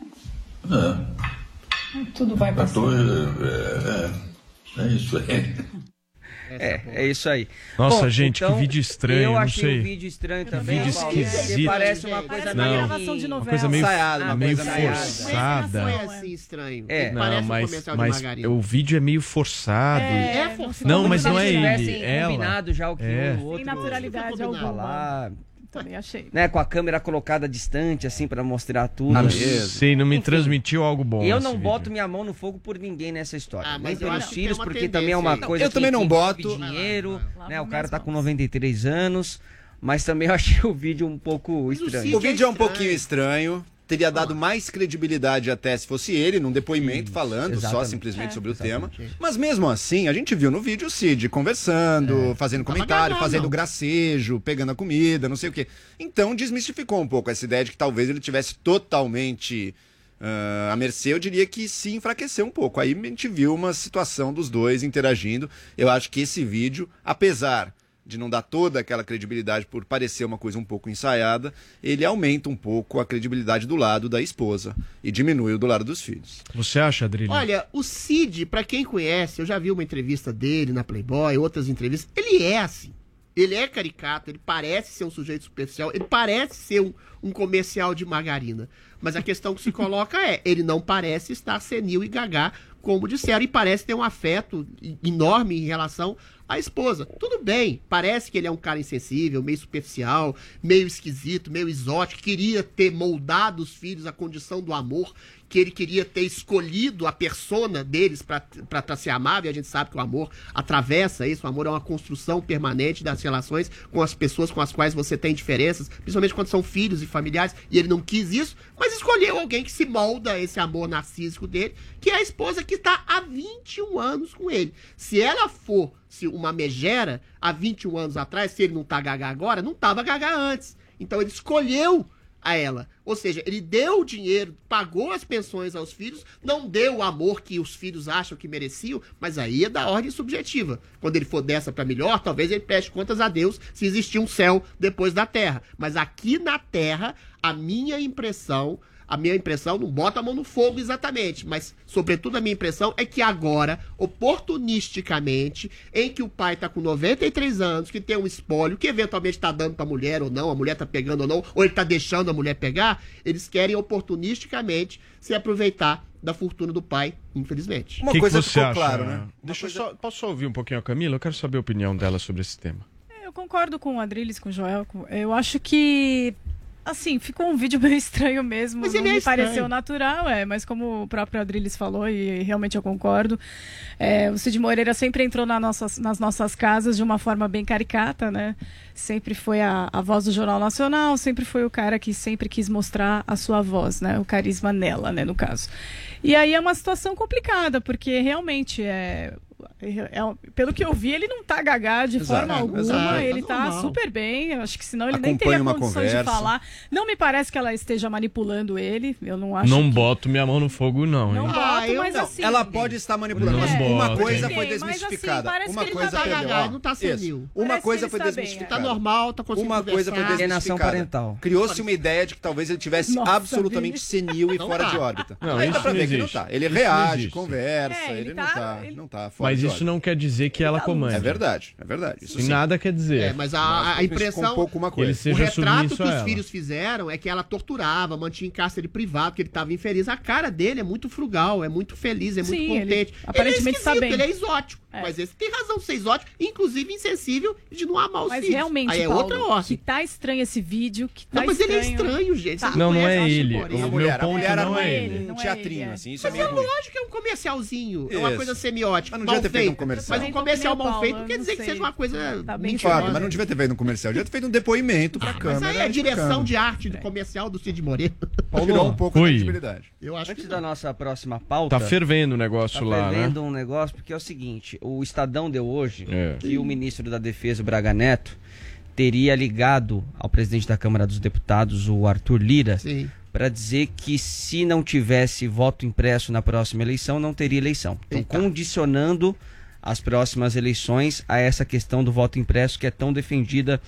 É, Tudo vai passar. tô, é, é, é isso aí. É, é isso aí. Nossa, gente, que vídeo estranho, Eu não achei sei. o vídeo estranho também. Vídeo Paulo, esquisito. Parece uma coisa Não, meio... gravação de Uma novela. coisa meio, Ensaiado, uma meio coisa meio- forçada. Foi assim estranho. É. Não, parece um mas, mas o vídeo é meio forçado. É, É, não ficou Não, mas não é ele, ela. combinado já o que É. um Sem outro naturalidade alguma. falar, Também achei. né, com a câmera colocada distante assim pra mostrar tudo. Não Beleza. sei, não me Enfim. transmitiu algo bom. Eu não vídeo. boto minha mão no fogo por ninguém nessa história. Ah, Nem pelos filhos, porque também é uma aí. coisa Eu que, também não boto. dinheiro, Lava né? O cara tá com 93 anos, mas também eu achei o vídeo um pouco estranho. O vídeo é um pouquinho estranho. Teria dado mais credibilidade até se fosse ele num depoimento falando só simplesmente É. sobre o tema. Exatamente. Mas mesmo assim, a gente viu no vídeo o Cid conversando, fazendo comentário, fazendo gracejo, pegando a comida, não sei o quê. Então desmistificou um pouco essa ideia de que talvez ele tivesse totalmente ah, à mercê. Eu diria que se enfraqueceu um pouco. Aí a gente viu uma situação dos dois interagindo. Eu acho que esse vídeo, apesar de não dar toda aquela credibilidade por parecer uma coisa um pouco ensaiada, ele aumenta um pouco a credibilidade do lado da esposa e diminui o do lado dos filhos. Você acha, Adrilho? Olha, o Cid, pra quem conhece, eu já vi uma entrevista dele na Playboy, outras entrevistas, ele é assim. Ele é caricato, ele parece ser um sujeito superficial, ele parece ser um, um comercial de margarina. Mas a questão que se coloca é, ele não parece estar senil e gagá, como disseram, e parece ter um afeto enorme em relação à esposa. Tudo bem, parece que ele é um cara insensível, meio superficial, meio esquisito, meio exótico, queria ter moldado os filhos à condição do amor, que ele queria ter escolhido a persona deles para ser amável, e a gente sabe que o amor atravessa isso, o amor é uma construção permanente das relações com as pessoas com as quais você tem diferenças, principalmente quando são filhos e familiares, e ele não quis isso, mas escolheu alguém que se molda a esse amor narcísico dele, que é a esposa que está há 21 anos com ele. Se ela for se uma megera há 21 anos atrás, se ele não tá gaga agora, não tava gaga antes. Então ele escolheu a ela. Ou seja, ele deu o dinheiro, pagou as pensões aos filhos, não deu o amor que os filhos acham que mereciam, mas aí é da ordem subjetiva. Quando ele for dessa para melhor, talvez ele preste contas a Deus se existir um céu depois da terra. Mas aqui na terra, a minha impressão, a minha impressão, não bota a mão no fogo exatamente, mas sobretudo a minha impressão é que agora, oportunisticamente, em que o pai tá com 93 anos, que tem um espólio, que eventualmente tá dando pra mulher ou não, a mulher tá pegando ou não, ou ele tá deixando a mulher pegar, eles querem oportunisticamente se aproveitar da fortuna do pai, infelizmente. O que que você acha? né? Deixa eu só, posso só ouvir um pouquinho a Camila? Eu quero saber a opinião dela sobre esse tema. Eu concordo com o Adriles, com o Joel. Eu acho que. Assim, ficou um vídeo [LAUGHS] meio estranho mesmo. Mas não é me estranho. pareceu natural, é. Mas como o próprio Adriles falou, e realmente eu concordo, é, o Cid Moreira sempre entrou na nossas, nas nossas casas de uma forma bem caricata, né? Sempre foi a, a voz do Jornal Nacional, sempre foi o cara que sempre quis mostrar a sua voz, né? O carisma nela, né, no caso. E aí é uma situação complicada, porque realmente é. É- pelo que eu vi, ele não tá gagá de Exato, forma alguma. exato. ele Tá tá normal. super bem. Eu acho que senão ele nem teria uma condições de conversa. falar. Não me parece que ela esteja manipulando ele. Eu não acho. não que... boto minha mão no fogo, não. Não hein? boto, mas Não, assim. ela pode estar manipulando, Não mas uma bota, coisa foi Mas, assim, desmistificada. parece uma que ele coisa tá ele não tá senil. Uma coisa foi bem, desmistificada. Tá normal, tá conseguindo Uma coisa foi desmistificada. parental. Criou-se uma ideia de que talvez ele tivesse Nossa, absolutamente senil e fora tá. de órbita. Não, isso pra não ver que não existe. tá. Ele reage, conversa, É, ele, não tá- tá, não tá fora Mas de isso não quer dizer que ela comanda. É verdade, é verdade. Isso sim. nada quer dizer. É, mas a, Mas a impressão. um pouco uma que coisa. O retrato que os filhos fizeram é que ela torturava, mantinha em cárcere privado, que ele estava infeliz. A cara dele é muito frugal, é muito feliz, é muito Sim, ele contente. aparentemente ele é tá esquisito, bem. ele é exótico. É. Mas esse tem razão de ser exótico, inclusive insensível de não amar os Mas filhos. realmente, Aí é Paulo, outra que ordem. tá estranho esse vídeo. Que tá Não, mas ele é estranho. estranho, gente. Tá. Não, não é ele. O meu mulher, ponto mulher não é ele, um não é teatrinho, é. assim, isso é Mas é lógico que é um comercialzinho. É uma coisa semiótica. Mas não devia ter feito um comercial. Mas um comercial que mal Paulo, feito não quer dizer que sei. seja uma coisa Tá bem mas não devia ter feito um comercial, devia ter feito um depoimento pra Mas câmera. aí é a direção de arte do comercial do Cid Moreira. Tirou um pouco Oi. credibilidade. Eu acho Antes que da nossa próxima pauta. Tá fervendo o negócio Tá lá, fervendo né? um negócio, porque é o seguinte: o Estadão deu hoje É. que o ministro da Defesa, o Braga Neto, teria ligado ao presidente da Câmara dos Deputados, o Arthur Lira, Sim. Para dizer que se não tivesse voto impresso na próxima eleição, não teria eleição. Então, Eita. condicionando as próximas eleições a essa questão do voto impresso que é tão defendida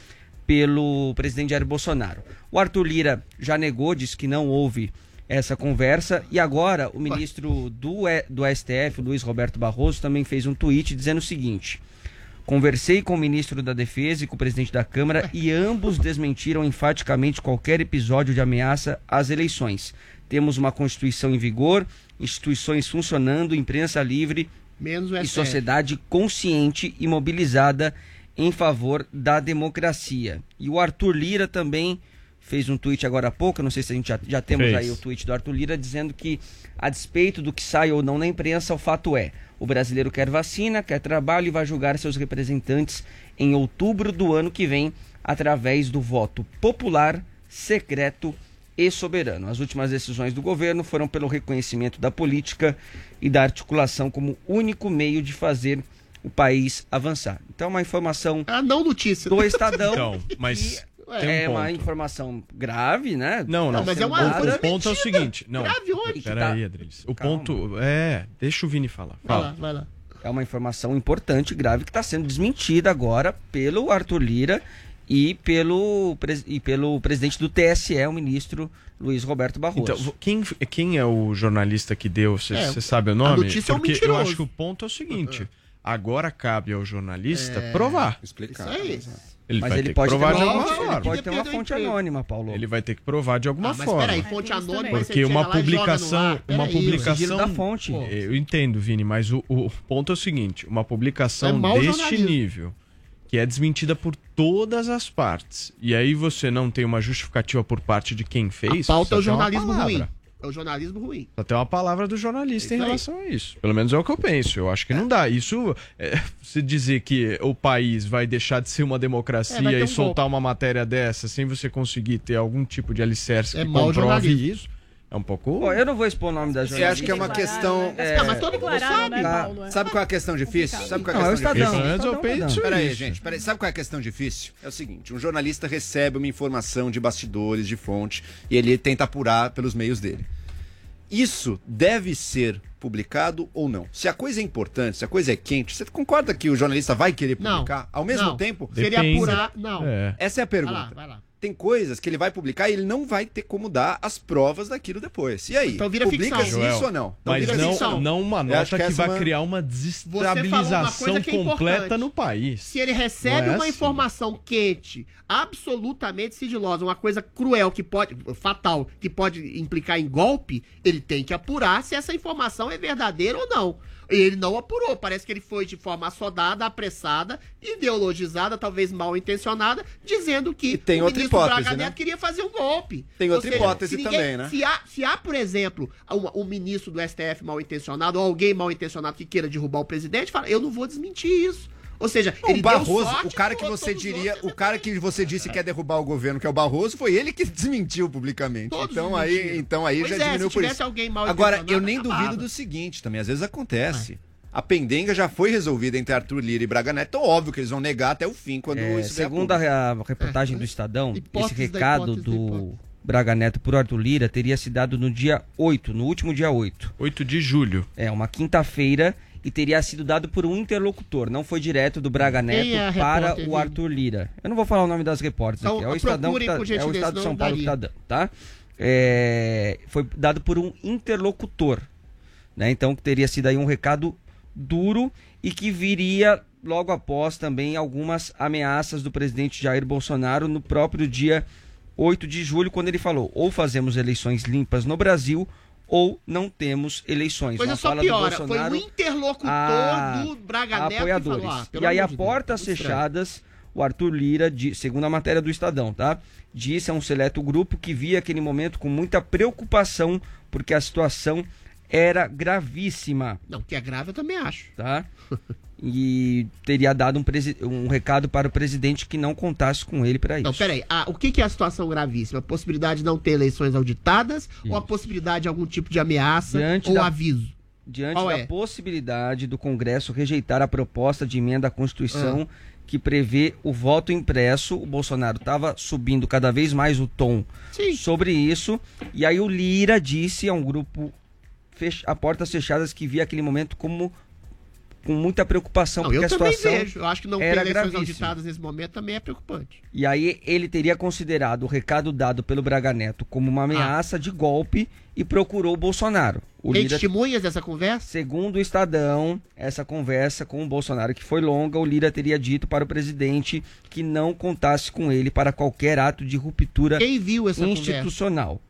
pelo presidente Jair Bolsonaro. O Arthur Lira já negou, disse que não houve essa conversa e agora o ministro do, do STF, Luiz Roberto Barroso, também fez um tweet dizendo o seguinte: Conversei com o ministro da Defesa e com o presidente da Câmara e ambos desmentiram enfaticamente qualquer episódio de ameaça às eleições. Temos uma Constituição em vigor, instituições funcionando, imprensa livre e sociedade consciente e mobilizada em favor da democracia. E o Arthur Lira também fez um tweet agora há pouco, não sei se a gente já, já temos Fez. aí o tweet do Arthur Lira, dizendo que, a despeito do que sai ou não na imprensa, o fato é: o brasileiro quer vacina, quer trabalho e vai julgar seus representantes em outubro do ano que vem, através do voto popular, secreto e soberano. As últimas decisões do governo foram pelo reconhecimento da política e da articulação como único meio de fazer o país avançar. Então, uma informação Ah, não notícia. do Estadão. Então, mas tem um é uma informação grave, né? Não, não. Não, mas é uma o, o ponto é o seguinte. Não, Grave onde? peraí, Adriles. O Calma. ponto é... Deixa o Vini falar. Vai lá, Fala. vai lá. É uma informação importante, grave, que está sendo desmentida agora pelo Arthur Lira e pelo, e pelo presidente do TSE, o ministro Luiz Roberto Barroso. Então, quem, quem é o jornalista que deu? Você É, sabe o a nome? notícia é um Porque eu mentiroso. acho que o ponto é o seguinte. Agora cabe ao jornalista É. provar. Explicar. Isso aí. Ele Mas vai ele ter pode que provar ter de uma alguma fonte, ele forma. pode ter uma fonte anônima, Paulo. Ele vai ter que provar de alguma Ah, mas forma. peraí, Tem fonte anônima, mas Porque uma publicação, uma Peraí, publicação da fonte. Eu entendo, Vini, mas o, o ponto é o seguinte: uma É publicação mau deste jornalismo. nível, que é desmentida por todas as partes, e aí você não tem uma justificativa por parte de quem fez. A pauta é o jornalismo ruim. É o jornalismo ruim. Tem uma palavra do jornalista em Isso aí. relação a isso. Pelo menos é o que eu penso. Eu acho que não dá. Isso, é, se dizer que o país vai deixar de ser uma É, democracia ter e um soltar uma matéria dessa sem você conseguir ter algum tipo de alicerce É que comprove isso, é um pouco. Bom, eu não vou expor o nome da Você jornalista. acha que é uma questão. né? é, Ah, mas todo mundo sabe. né, Tá. Paulo? É Sabe qual é a questão difícil? Sabe qual é Não, a é o questão Estadão. difícil? Menos eu Estadão, penso Peraí, gente, peraí. Sabe qual é a questão difícil? É o seguinte: um jornalista recebe uma informação de bastidores, de fonte, e ele tenta apurar pelos meios dele. Isso deve ser publicado ou não? Se a coisa é importante, se a coisa é quente, você concorda que o jornalista vai querer Não. publicar? Ao mesmo Não. tempo, Se ele Depende. apurar, não. É. essa é a Vai pergunta. lá, vai lá. Tem coisas que ele vai publicar e ele não vai ter como dar as provas daquilo depois. E aí? Então vira Publica-se ficção. Joel, isso ou não? Então Mas vira não, ficção. não uma nota acho que, que vai é uma- criar uma falou uma desestabilização coisa que é completa no país. Se ele recebe é uma assim. informação quente, absolutamente sigilosa, uma coisa cruel que pode, fatal, que pode implicar em golpe, ele tem que apurar se essa informação é verdadeira ou não. E ele não apurou. Parece que ele foi de forma assodada, apressada, ideologizada, talvez mal intencionada, dizendo que E tem o outra ministro hipótese, Braga né? Neto queria fazer um golpe. Tem Ou outra hipótese se também, né? Se há, se há, por exemplo, um, um ministro do STF mal intencionado, ou alguém mal intencionado que queira derrubar o presidente, fala, eu não vou desmentir isso. Ou seja, ele O deu Barroso, sorte, o cara que você diria, o cara que você disse que quer derrubar o governo, que é o Barroso, foi ele que [LAUGHS] desmentiu publicamente. Todos então aí, então aí Pois já é, diminuiu se por tivesse isso. alguém mal Agora, eu nem acabava. duvido do seguinte, também às vezes acontece. A pendenga já foi resolvida entre Arthur Lira e Braga Neto. Então, óbvio que eles vão negar até o fim quando É, isso segundo a, a reportagem do Estadão, esse Hipótese recado do. Braga Neto por Arthur Lira teria se dado no dia 8, no último dia 8. 8 de julho. É, uma quinta-feira e teria sido dado por um interlocutor, não foi direto do Braga Neto é para o? Arthur Lira. Eu não vou falar o nome das repórteres Então, aqui, é o Estadão, tá- é o Estado de São Paulo que tá daria. dando, tá? É, foi dado por um interlocutor, né? Então teria sido aí um recado duro e que viria logo após também algumas ameaças do presidente Jair Bolsonaro no próprio dia 8 de julho, quando ele falou: ou fazemos eleições limpas no Brasil ou não temos eleições. Coisa Uma só piora. Foi o interlocutor a- do Braga Neto apoiadores. que falou, ah, e aí, a de Deus, portas estranho. fechadas, o Arthur Lira, di- segundo a matéria do Estadão, tá? Disse a um seleto grupo que via aquele momento com muita preocupação, porque a situação era gravíssima, Não, que é grave eu também acho. tá? [LAUGHS] E teria dado um, um recado para o presidente que não contasse com ele para isso. Não, peraí. Ah, o que, que é a situação gravíssima? A possibilidade de não ter eleições auditadas ou a possibilidade de algum tipo de ameaça Diante ou da- aviso? diante Qual da é? possibilidade do Congresso rejeitar a proposta de emenda à Constituição Ah. que prevê o voto impresso, o Bolsonaro estava subindo cada vez mais o tom Sim. sobre isso, e aí o Lira disse a um grupo a portas fechadas que via aquele momento como com muita preocupação, Não, porque a situação vejo. Eu acho que não ter eleições gravíssima. auditadas nesse momento também é preocupante. E aí ele teria considerado o recado dado pelo Braga Neto como uma ameaça de golpe e procurou o Bolsonaro. O Tem Lira testemunhas dessa conversa? Segundo o Estadão, essa conversa com o Bolsonaro, que foi longa, o Lira teria dito para o presidente que não contasse com ele para qualquer ato de ruptura Quem viu essa conversa? institucional.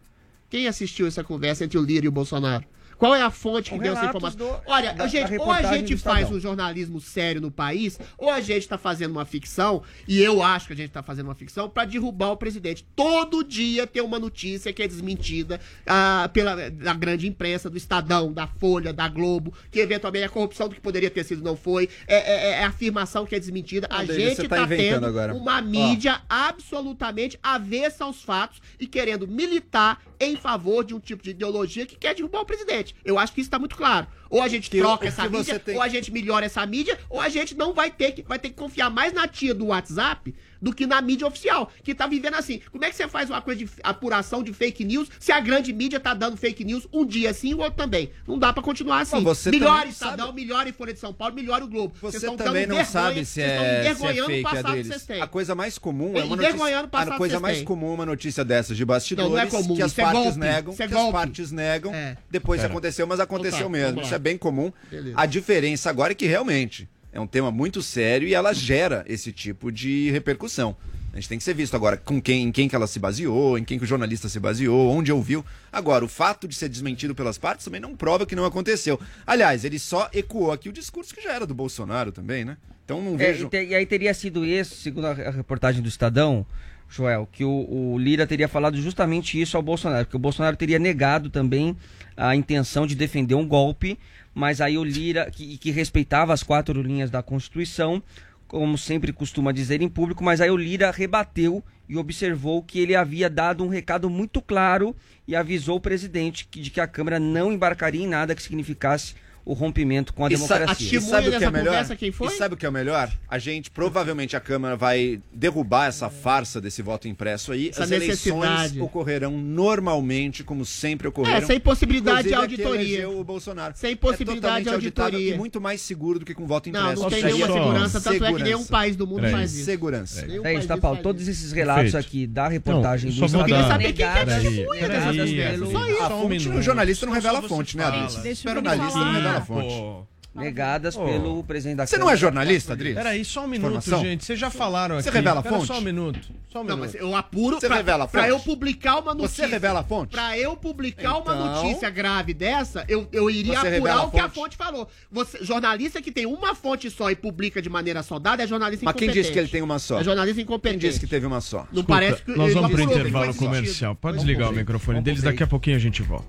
Quem assistiu essa conversa entre o Lira e o Bolsonaro? Qual é a fonte que deu essa informação? do- Olha, da- gente, da ou a gente faz um jornalismo sério no país, ou a gente tá fazendo uma ficção, e eu acho que a gente tá fazendo uma ficção, pra derrubar o presidente. Todo dia tem uma notícia que é desmentida ah, pela da grande imprensa, do Estadão, da Folha, da Globo, que eventualmente a corrupção do que poderia ter sido não foi, é, é- é a afirmação que é desmentida. Não, a David, gente você tá tendo agora. uma Ó. mídia absolutamente avessa aos fatos e querendo militar em favor de um tipo de ideologia que quer derrubar o presidente. Eu acho que isso está muito claro. Ou a gente troca essa mídia, tem- ou a gente melhora essa mídia, ou a gente não vai ter que vai ter que confiar mais na tia do WhatsApp do que na mídia oficial, que tá vivendo assim. Como é que você faz uma coisa de apuração de fake news se a grande mídia tá dando fake news um dia sim, o outro também? Não dá pra continuar assim. Mas você também Estadão, melhore Folha de São Paulo, melhore o Globo. Vocês Você estão também não vergonha, sabe se vocês é, se é envergonhando o fake, passado que Adriles. vocês têm. A coisa mais comum é uma Envergonhando notícia, a coisa mais vocês têm. comum é uma notícia dessas de bastidores Não, não é comum, que as isso é partes golpe, negam, isso é que as golpe. partes negam. Depois Pera. aconteceu, mas aconteceu Então tá, mesmo. Isso é bem comum. Beleza. A diferença agora é que realmente é um tema muito sério e ela gera esse tipo de repercussão. A gente tem que ser visto agora com quem, em quem que ela se baseou, em quem que o jornalista se baseou, onde ouviu. Agora, o fato de ser desmentido pelas partes também não prova que não aconteceu. Aliás, ele só ecoou aqui o discurso que já era do Bolsonaro também, né? Então não É, vejo. e, te- e aí teria sido esse, segundo a, reportagem do Estadão, Joel, que o, o Lira teria falado justamente isso ao Bolsonaro, porque o Bolsonaro teria negado também a intenção de defender um golpe, mas aí o Lira, que, que respeitava as quatro linhas da Constituição, como sempre costuma dizer em público, mas aí o Lira rebateu e observou que ele havia dado um recado muito claro e avisou o presidente de que a Câmara não embarcaria em nada que significasse o rompimento com a E democracia. e sabe o que é melhor? conversa quem foi? E sabe o que é o melhor? A gente, provavelmente, a Câmara vai derrubar essa farsa desse voto impresso aí. Essa As eleições ocorrerão normalmente, como sempre ocorreram. É, sem possibilidade de auditoria. o Bolsonaro. Sem possibilidade é totalmente de auditoria. E muito mais seguro do que com voto Não, impresso. não tem Isso aí nenhuma é segurança, tanto é que nenhum país do mundo Peraí. faz isso. Segurança. É isso, tá, Paulo. Todos esses relatos Perfeito. aqui da reportagem Não, do vou Estadão dar- saber quem que é testemunha dessas. Só isso. A fonte, o jornalista não revela a fonte, né, deixa O jornalista não revela a Ah, fonte. pô. Negadas Pô. pelo presidente da Você não é jornalista, Adriles? Peraí, só um minuto, Informação? gente. Vocês já falaram Você aqui. revela a Pera fonte? Só um minuto. Só um Não, minuto. mas eu apuro Você pra, revela a pra fonte? eu publicar uma notícia. Você revela a fonte? Pra eu publicar uma Então- notícia grave dessa, eu, eu iria Você apurar o que a fonte? falou. Você, jornalista que tem uma fonte só e publica de maneira soldada é jornalista Mas quem incompetente. disse que ele tem uma só? É jornalista Quem incompetente. disse que teve uma só? Não Escuta, parece que nós ele vamos pro intervalo comercial. Pode Vamos desligar o microfone deles, daqui a pouquinho a gente volta.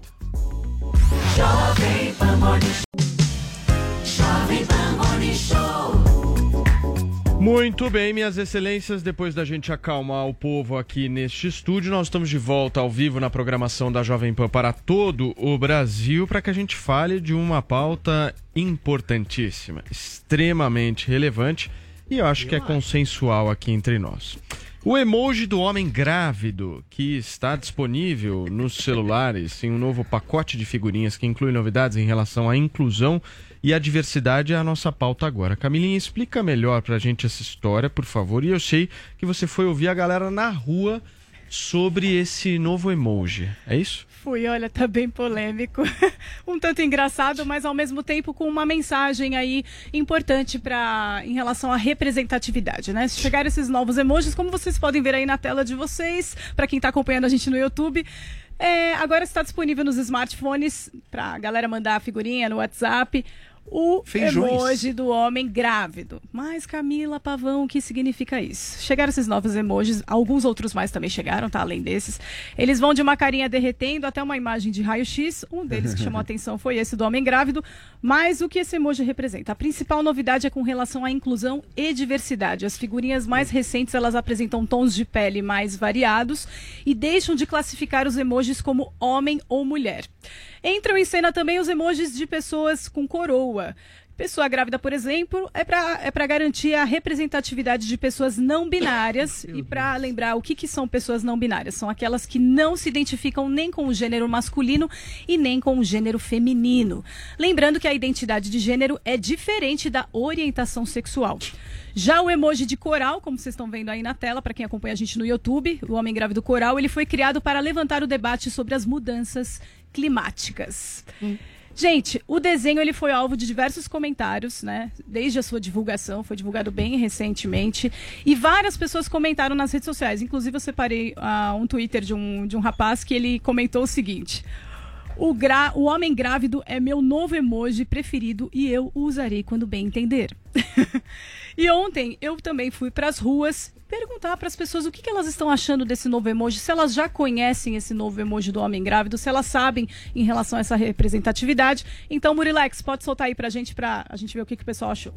Jovem Pan Muito bem, minhas excelências, depois da gente acalmar o povo aqui neste estúdio, nós estamos de volta ao vivo na programação da Jovem Pan para todo o Brasil para que a gente fale de uma pauta importantíssima, extremamente relevante e eu acho que é consensual aqui entre nós. O emoji do homem grávido, que está disponível nos celulares em um novo pacote de figurinhas que inclui novidades em relação à inclusão e à diversidade, é a nossa pauta agora. Camilinha, explica melhor pra gente essa história, por favor. E eu sei que você foi ouvir a galera na rua sobre esse novo emoji. É isso? Fui, olha, tá bem polêmico. [LAUGHS] um tanto engraçado, mas ao mesmo tempo com uma mensagem aí importante para em relação à representatividade, né? Se chegar esses novos emojis, como vocês podem ver aí na tela de vocês, para quem tá acompanhando a gente no YouTube, é, agora está disponível nos smartphones pra galera mandar a figurinha no WhatsApp. O Feijões. emoji do homem grávido. Mas, Camila Pavão, o que significa isso? Chegaram esses novos emojis, alguns outros mais também chegaram, tá? Além desses. Eles vão de uma carinha derretendo até uma imagem de raio-x. Um deles que chamou [LAUGHS] a atenção foi esse do homem grávido. Mas o que esse emoji representa? A principal novidade é com relação à inclusão e diversidade. As figurinhas mais recentes, elas apresentam tons de pele mais variados e deixam de classificar os emojis como homem ou mulher. Entram em cena também os emojis de pessoas com coroa. Pessoa grávida, por exemplo, é para é pra garantir a representatividade de pessoas não binárias. e para lembrar o que, que são pessoas não binárias. São aquelas que não se identificam nem com o gênero masculino e nem com o gênero feminino. Lembrando que a identidade de gênero é diferente da orientação sexual. Já o emoji de coral, como vocês estão vendo aí na tela, para quem acompanha a gente no YouTube, o Homem Grávido Coral, ele foi criado para levantar o debate sobre as mudanças climáticas. Gente, o desenho ele foi alvo de diversos comentários, né? Desde a sua divulgação, foi divulgado bem recentemente. E várias pessoas comentaram nas redes sociais. Inclusive, eu separei ah, um Twitter de um, de um rapaz que ele comentou o seguinte. O, gra- o homem grávido é meu novo emoji preferido e eu o usarei quando bem entender. [LAUGHS] e ontem eu também fui para as ruas perguntar para as pessoas o que, que elas estão achando desse novo emoji, se elas já conhecem esse novo emoji do homem grávido, se elas sabem em relação a essa representatividade. Então, Murilex, pode soltar aí pra gente pra a gente ver o que, que o pessoal achou.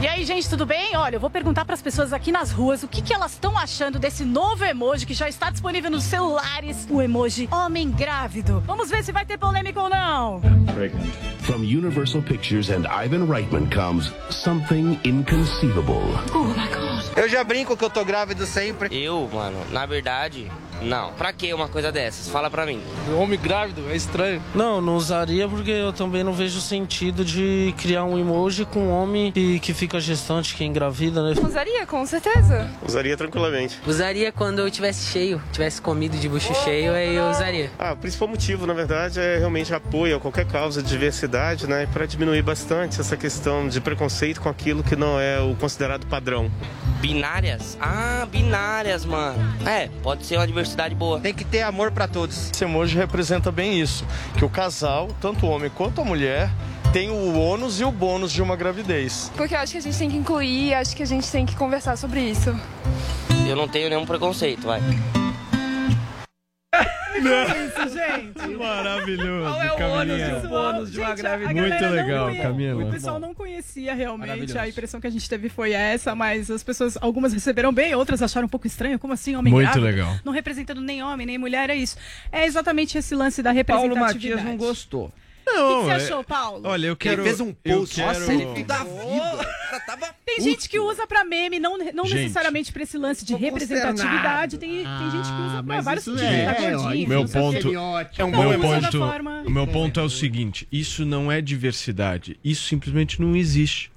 E aí, gente, tudo bem? Olha, eu vou perguntar para as pessoas aqui nas ruas o que, que elas estão achando desse novo emoji que já está disponível nos celulares, o emoji homem grávido. Vamos ver se vai ter polêmica ou não. Pregnant. From Universal Pictures and Ivan Reitman comes something inconceivable. Oh my god. Eu já brinco que eu tô grávido sempre. Eu, mano, na verdade, não. Pra que uma coisa dessas? Fala pra mim. Homem grávido, é estranho. Não, não usaria porque eu também não vejo sentido de criar um emoji com um homem que, que fica gestante, que engravida, né? Usaria, com certeza. Usaria tranquilamente. Usaria quando eu tivesse cheio, tivesse comido de bucho cheio, aí eu usaria. Ah, o principal motivo, na verdade, é realmente apoio a qualquer causa de diversidade, né? Para diminuir bastante essa questão de preconceito com aquilo que não é o considerado padrão. Binárias? Ah, binárias, mano. É, pode ser uma diversidade boa. Tem que ter amor pra todos. Esse emoji representa bem isso, que o casal, tanto o homem quanto a mulher, tem o ônus e o bônus de uma gravidez. Porque eu acho que a gente tem que incluir, acho que a gente tem que conversar sobre isso. Eu não tenho nenhum preconceito, vai. Isso, gente. Maravilhoso, Qual é o Camilinha. ônus e o bônus de uma Gente, gravidez? Muito A galera não legal, conhe- Camila. O pessoal não conhecia realmente, a impressão que a gente teve foi essa, mas as pessoas, algumas receberam bem, outras acharam um pouco estranho, como assim, homem Muito grávido? legal. Não representando nem homem, nem mulher, é isso. É exatamente esse lance da Paulo representatividade. Matias não gostou. Não, O que que é- você achou, Paulo? Olha, eu quero. fez um post. quero- Nossa, ele da vida. Tem gente que usa pra meme, não, não Gente. necessariamente pra esse lance de representatividade. Tem, tem gente que usa pra vários tipos. é, tá gordinho, meu ponto é um da ponto. forma- O meu ponto é o seguinte: isso não é diversidade. Isso simplesmente não existe.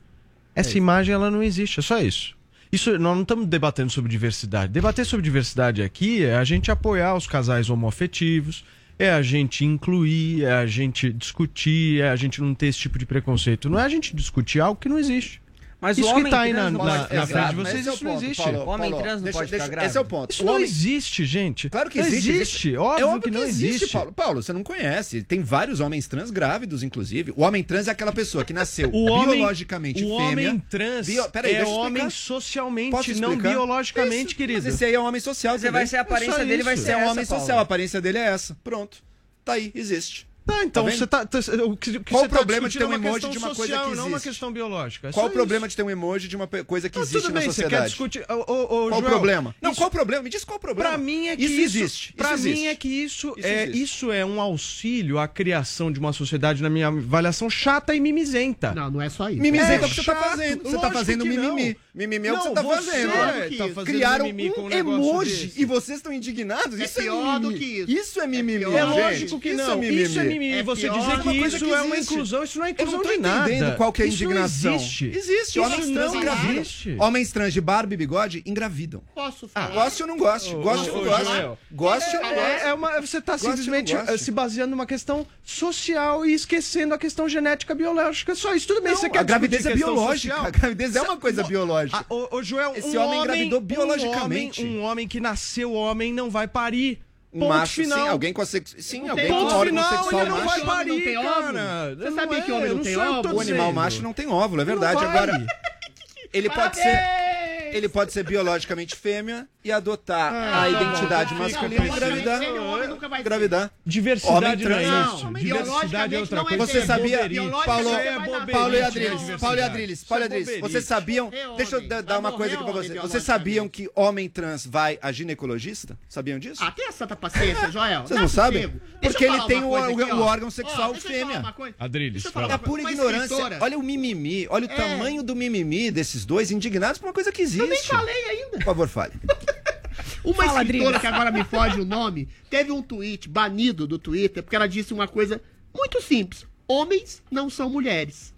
Essa imagem ela não existe. É só isso. Isso nós não estamos debatendo sobre diversidade. Debater sobre diversidade aqui é a gente apoiar os casais homoafetivos, é a gente incluir, é a gente discutir, é a gente não ter esse tipo de preconceito. Não é a gente discutir algo que não existe. Mas isso o que homem tá aí na, na- na frente de grávido, vocês, esse é o isso não ponto, existe. Paulo. O homem Paulo, trans não deixa- pode deixa- ficar grávido. Esse é o ponto. Isso O não homem- existe, gente. Claro que existe. existe. É Óbvio, óbvio que não existe. Paulo. Paulo, você não conhece. Tem vários homens trans grávidos, inclusive. O homem trans é aquela pessoa que nasceu [LAUGHS] O homem- biologicamente o fêmea. homem trans Bio- Peraí, é homem socialmente, não biologicamente, Isso, querido. Mas esse aí é um homem social. Você vai ser a aparência É dele, vai ser É um essa, homem social, a aparência dele é essa. Pronto. Tá aí, existe. Tá, então vendo? você tá. tá- o que, o que Qual você o problema tá de ter um é emoji de uma coisa social, que não uma existe? questão biológica. É Qual o problema de ter um emoji de uma coisa que existe tudo na bem, você quer sociedade? discutir. Ô, ô, ô, Qual o Joel, problema? Não, isso- qual o problema? Me diz qual o problema. Pra mim é que isso, isso, existe. Pra isso mim existe. é que isso, Isso é existe. isso é um auxílio à criação de uma sociedade na minha avaliação chata e mimizenta. Não, não é só isso. Mimizenta É é o que você tá fazendo. Você tá fazendo mimimi. Mimimi é o que você tá fazendo. é tá fazendo Criaram mimimi com um emoji e vocês estão indignados? É isso pior é do mimimi. que isso. Isso é mimimi, pior. É lógico que Isso não. é. Isso é mimimi. É você pior dizer uma que isso que é uma inclusão, isso não é Eu não inclusão tô de nada. entendendo qual que é a Isso não indignação. existe. Existe. Isso Homens trans não engravidam. existe. Homens trans de barba e bigode engravidam. Posso Ah, falar? goste ou não goste. Goste ou não goste. Goste ou não goste. É, é uma, você está não simplesmente eh, se baseando numa questão social e esquecendo a questão genética biológica. Só isso, tudo bem. você quer a gravidez é questão biológica. social? A gravidez é uma coisa Não, biológica. Ah, ô, Joel, Esse um homem engravidou um biologicamente. homem- Um homem, que nasceu homem não vai parir. Um Ponto macho, final. sim, alguém com a sex... Sim, Não alguém tem com um órgão final, sexual ele não macho. vai Homem não parir, tem cara. óvulo? Você Não sabia é, que homem não não tem óvulo? O animal macho não tem óvulo, é verdade. Agora, ele pode ser... Ele pode ser biologicamente fêmea e adotar Ah, a tá identidade fica masculina e pensando. engravidar. Engravidar. Diversidade Homem não trans, é não. isso. Mas Diversidade é outra não é coisa. Você é sabia, bobeira. Paulo, é. Paulo e é Adriles. Paulo e Adriles, Paulo e é Adriles, vocês sabiam, deixa eu dar- uma coisa aqui pra vocês. Vocês sabiam que homem trans vai a ginecologista? Sabiam disso? Ah, tenha santa paciência, Joel. Vocês não sabem? Porque ele tem o, órgão sexual fêmea. Adriles, É pura ignorância. Olha o mimimi, olha o É. tamanho do mimimi desses dois indignados por uma coisa que existe. Eu nem falei ainda. Por favor, fale. Uma Fala, escritora que agora me foge o nome, teve um tweet banido do Twitter porque ela disse uma coisa muito simples. Homens não são mulheres.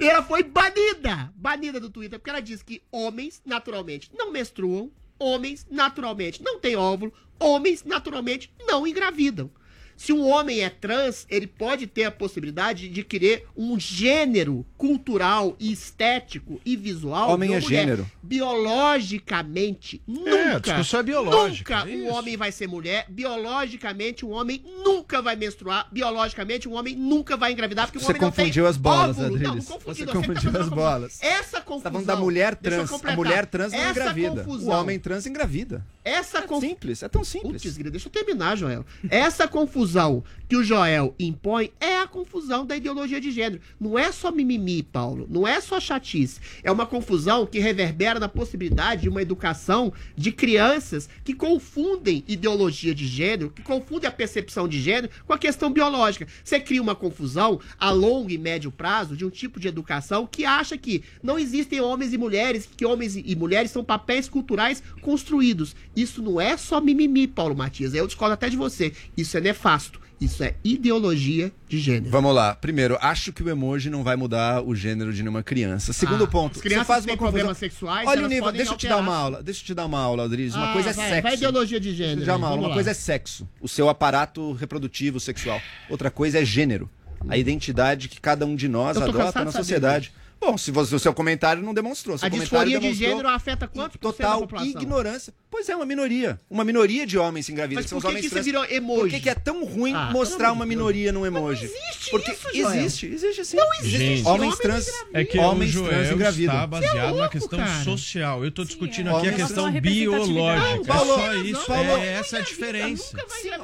e [LAUGHS] ela foi banida, banida do Twitter, porque ela disse que homens naturalmente não menstruam, homens naturalmente não têm óvulo, homens naturalmente não engravidam. Se um homem é trans, ele pode ter a possibilidade de querer um gênero cultural estético e visual. Homem é gênero. Biologicamente, nunca. a discussão é biológica, Nunca é um homem vai ser mulher. Biologicamente, um homem nunca vai menstruar. Biologicamente, um homem nunca vai engravidar. Porque o Você homem não tem confundiu as bolas, óvulo. Não, não confundi, Você não. tá confundiu fazendo as confusão. bolas. Essa Tá confusão. falando da mulher trans. A mulher trans não engravida. confusão- O homem trans engravida. Essa É simples, é tão simples. Putz, deixa eu terminar, Joel. Essa confusão que o Joel impõe é a confusão da ideologia de gênero. Não é só mimimi, Paulo. Não é só chatice. É uma confusão que reverbera na possibilidade de uma educação de crianças que confundem ideologia de gênero, que confundem a percepção de gênero com a questão biológica. Você cria uma confusão a longo e médio prazo de um tipo de educação que acha que não existem homens e mulheres, que homens e mulheres são papéis culturais construídos. Isso não é só mimimi, Paulo Matias. Eu discordo até de você. Isso é nefasto. Isso é ideologia de gênero. Vamos lá. Primeiro, acho que o emoji não vai mudar o gênero de nenhuma criança. Segundo Ah, ponto, você faz uma problemas sexuais, Olha o nível, deixa eu te dar uma aula. Deixa eu te dar uma aula, Adriles. Uma Ah, coisa é vai, sexo. vai ideologia de gênero Deixa eu te dar uma aula. Uma lá. coisa é sexo, o seu aparato reprodutivo sexual. Outra coisa é gênero, a identidade que cada um de nós adota na sociedade. Bom, se você- o seu comentário não demonstrou. Seu A comentário disforia de gênero afeta quantos por cento da Total população? ignorância. Pois é, uma minoria. Uma minoria de homens se engravidam. Mas que são por os que homens que trans. virou emoji? Por que, que é tão ruim Ah, mostrar uma minoria num emoji? existe Porque isso, Joel. existe, existe sim. Não existe. Existe. Homens trans, É que homens o trans Joel engravidam. está baseado Você é na louco, questão cara. social. Eu tô discutindo é. aqui a Homens questão biológica. Não, Paulo, é só isso. Paulo, é, essa é a diferença.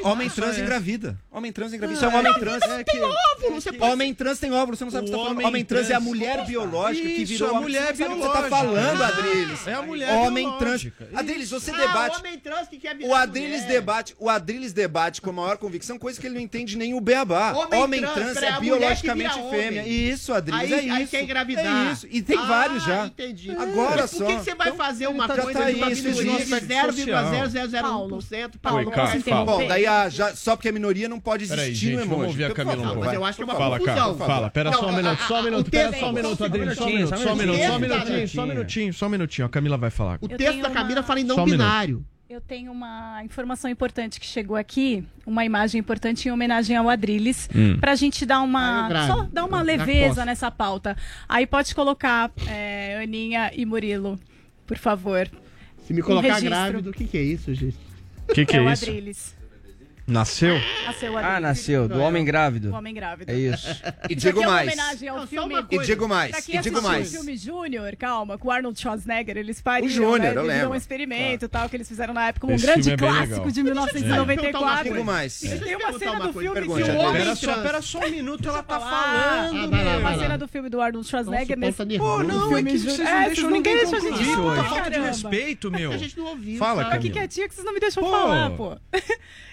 Homem trans engravida. Homem trans engravida. Isso é um homem trans. É que- óvulo, Homem trans tem óvulo, você não sabe o que você tá falando. homem trans é a mulher biológica que Isso, virou a mulher que biológica. você tá falando, Ah, Adriles. é a mulher Homem trans. biológica. Adriles, você Ah, debate. homem trans que quer O Adriles mulher. debate, o Adriles debate com a maior convicção coisa que ele não entende nem o beabá. Homem Homem, trans, trans, é a biologicamente que fêmea. homem. Isso, Adriles, Aí- é isso. aí quer engravidar. É isso. E tem Ah, vários já. entendi. Agora Mas por só. que, que você vai fazer uma tá- coisa tá de uma minoria de existe. 0,0001% para Oi, colocar Cá, esse fala. Bom, daí a, só porque é minoria não pode existir gente, emoji. vamos ouvir a Camila um pouco. Mas eu acho que é uma Fala, confusão. cara, fala. Pera só um a- minuto, a- só um minuto. Pera só um minuto, só um Adriano. Só um minutinho, só um um minutinho, só um minutinho, só um minutinho. A Camila vai falar. O texto da Camila uma- fala em não Só um minuto. binário. Eu tenho uma informação importante que chegou aqui, uma imagem importante em homenagem ao Adrilles, Hum. pra gente dar uma. Só dar uma leveza nessa pauta. Aí pode colocar é, Aninha e Murilo, por favor. Se me Um colocar registro. grávido, o que, que é isso, gente? O que, que é o é isso? Adrilles. Nasceu? Nasceu o Ah, nasceu, do homem grávido. O homem grávido. É isso. [LAUGHS] E Isso digo é mais. Não, filme. E digo mais. Pra quem E digo mais. o filme Júnior, calma, com o Arnold Schwarzenegger, eles fariam, O Júnior, né? eu Eles lembro. um experimento e tal, que eles fizeram na época, um Esse grande é clássico legal. de 1994. Digo mais. E tem uma Deixa eu cena do filme coisa. que o homem Pera só, pera só um minuto, ela tá falando. Ah, Uma cena do filme do Arnold Schwarzenegger nesse tá Pô, não, é que vocês É, não vocês deixam ninguém deixam a gente falar, falta de respeito, meu. A gente não ouviu. Fala? Fique Camila. quietinho que vocês não me deixam falar, pô. [LAUGHS]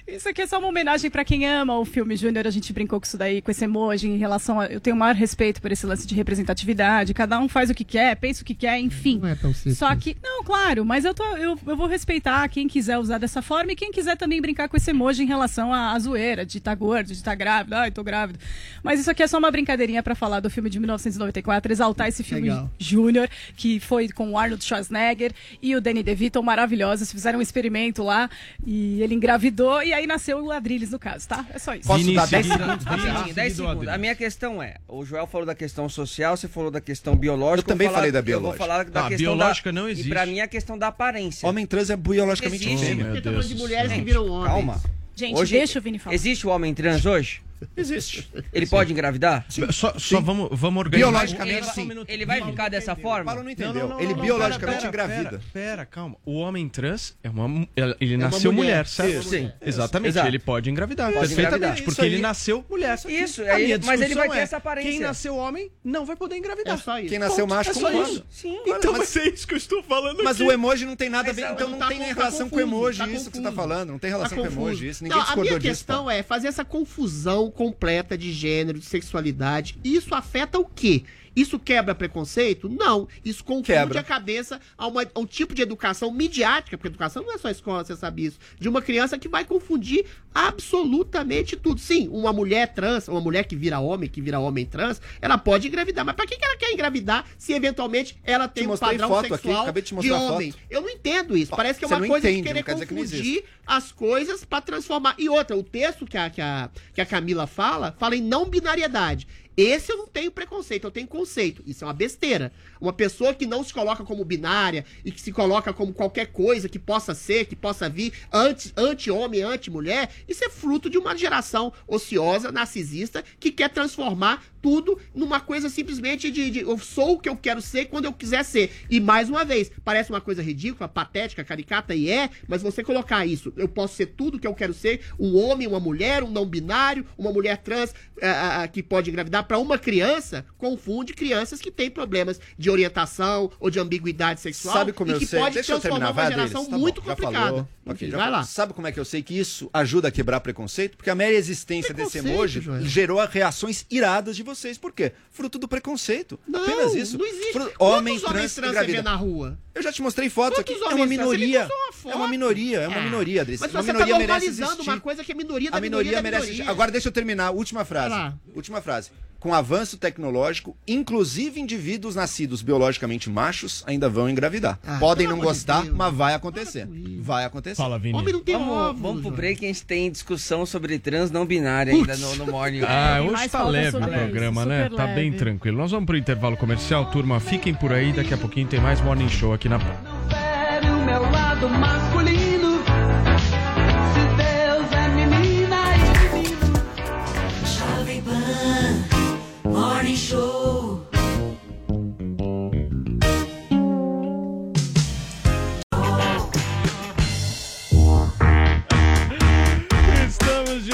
Isso aqui é só uma homenagem pra quem ama o filme Júnior. A gente brincou com isso daí, com esse emoji em relação a. Eu tenho o maior respeito por esse lance de representatividade. Cada um faz o que quer, pensa o que quer, enfim. Não é tão simples. Só que. Não, claro, mas eu, tô, eu, eu vou respeitar quem quiser usar dessa forma e quem quiser também brincar com esse emoji em relação à, à zoeira, de estar gordo, de estar grávida. Ai, tô grávida. Mas isso aqui é só uma brincadeirinha pra falar do filme de 1994, exaltar esse filme. Júnior, que foi com o Arnold Schwarzenegger e o Danny DeVito, maravilhosos. Fizeram um experimento lá e ele engravidou e aí nasceu o Adrilles, no caso, tá? É só isso. Posso dar 10 Vini, segundos? Rapidinho, Vini 10 do segundos. A minha questão é: o Joel falou da questão social, você falou da questão biológica. Eu também falar- falei da Eu biológica. vou falar da Ah, questão biológica da, não existe. E pra mim é a questão da aparência. Homem trans é biologicamente Existe. fêmea. Meu Porque tá de mulheres céu. que viram homens. Calma. Gente, Hoje, deixa o Vini falar. Existe o homem trans hoje? Existe. Ele pode engravidar? Só, só vamos, vamos organizar. Biologicamente, Ele, vai- sim. ele vai ficar dessa forma? Paulo não entendeu. Não, não, não, ele não, biologicamente pera, engravida. Pera, pera, calma. O homem trans é uma. Ele uma nasceu mulher, mulher. certo? Isso. Sim. Exatamente. Exato. Ele pode engravidar. Pode perfeitamente. engravidar. Porque Isso aí. ele nasceu mulher. Isso, A aí- minha mas ele vai ter é, essa aparência. Quem nasceu homem não vai poder engravidar. É só isso. Quem nasceu macho é só isso. Sim. Então, Mas- é isso que eu estou falando Mas o emoji não tem nada a ver, então não tá tem relação com o emoji, isso que você tá confuso. falando. Não tem relação com o emoji, isso. Ninguém a discordou minha disso. questão é fazer essa confusão completa de gênero, de sexualidade. Isso afeta o quê? Isso quebra preconceito? Não. Isso confunde Quebra. a cabeça a, uma- a um tipo de educação midiática, porque educação não é só escola, você sabe isso, de uma criança que vai confundir absolutamente tudo. Sim, uma mulher trans, uma mulher que vira homem, que vira homem trans, ela pode engravidar. Mas pra que que ela quer engravidar se eventualmente ela tem um mostrei padrão foto aqui, sexual acabei de te homem? foto. Eu não entendo isso. Parece que é uma coisa entende, de querer dizer que confundir as coisas pra transformar. E outra, o texto que a, que a, que a Camila fala, fala em não binariedade. Esse eu não tenho preconceito, eu tenho conceito. Isso é uma besteira. Uma pessoa que não se coloca como binária e que se coloca como qualquer coisa que possa ser, que possa vir anti- anti-homem, anti-mulher, isso é fruto de uma geração ociosa, narcisista, que quer transformar tudo numa coisa simplesmente de, de eu sou o que eu quero ser quando eu quiser ser. E mais uma vez, parece uma coisa ridícula, patética, caricata e é, mas você colocar isso, eu posso ser tudo que eu quero ser, um homem, uma mulher, um não binário, uma mulher trans ah, ah, que pode engravidar para uma criança, confunde crianças que têm problemas de orientação ou de ambiguidade sexual Sabe como e eu que sei? pode Deixa eu transformar terminar, uma geração. Tá muito bom, complicada. falou. Enfim, Ok, já vai lá. Sabe como é que eu sei que isso ajuda a quebrar preconceito? Porque a mera existência desse emoji Joel. gerou reações iradas de vocês. Por quê? Fruto do preconceito. Apenas isso. Não existe. Fruto- Quantos Homem homens trans, trans você vê na rua? Eu já te mostrei fotos aqui. É uma minoria. uma foto. É uma minoria, é uma É. minoria, Adriles. Mas uma você tá minoria merece normalizando existir. uma coisa que é minoria da A minoria, minoria merece minoria. Agora deixa eu terminar. Última frase. Última frase. Com avanço tecnológico, inclusive indivíduos nascidos biologicamente machos ainda vão engravidar. Ah, Podem não de gostar, Deus. mas vai acontecer. Vai acontecer. Fala, Vini. vamos, vamos pro break a gente tem discussão sobre trans não binária ainda no, no Morning. Ah, hoje tá leve o programa, né? Tá bem tranquilo. Nós vamos pro intervalo comercial, turma. Fiquem por aí, daqui a pouquinho tem mais Morning Show aqui na Fere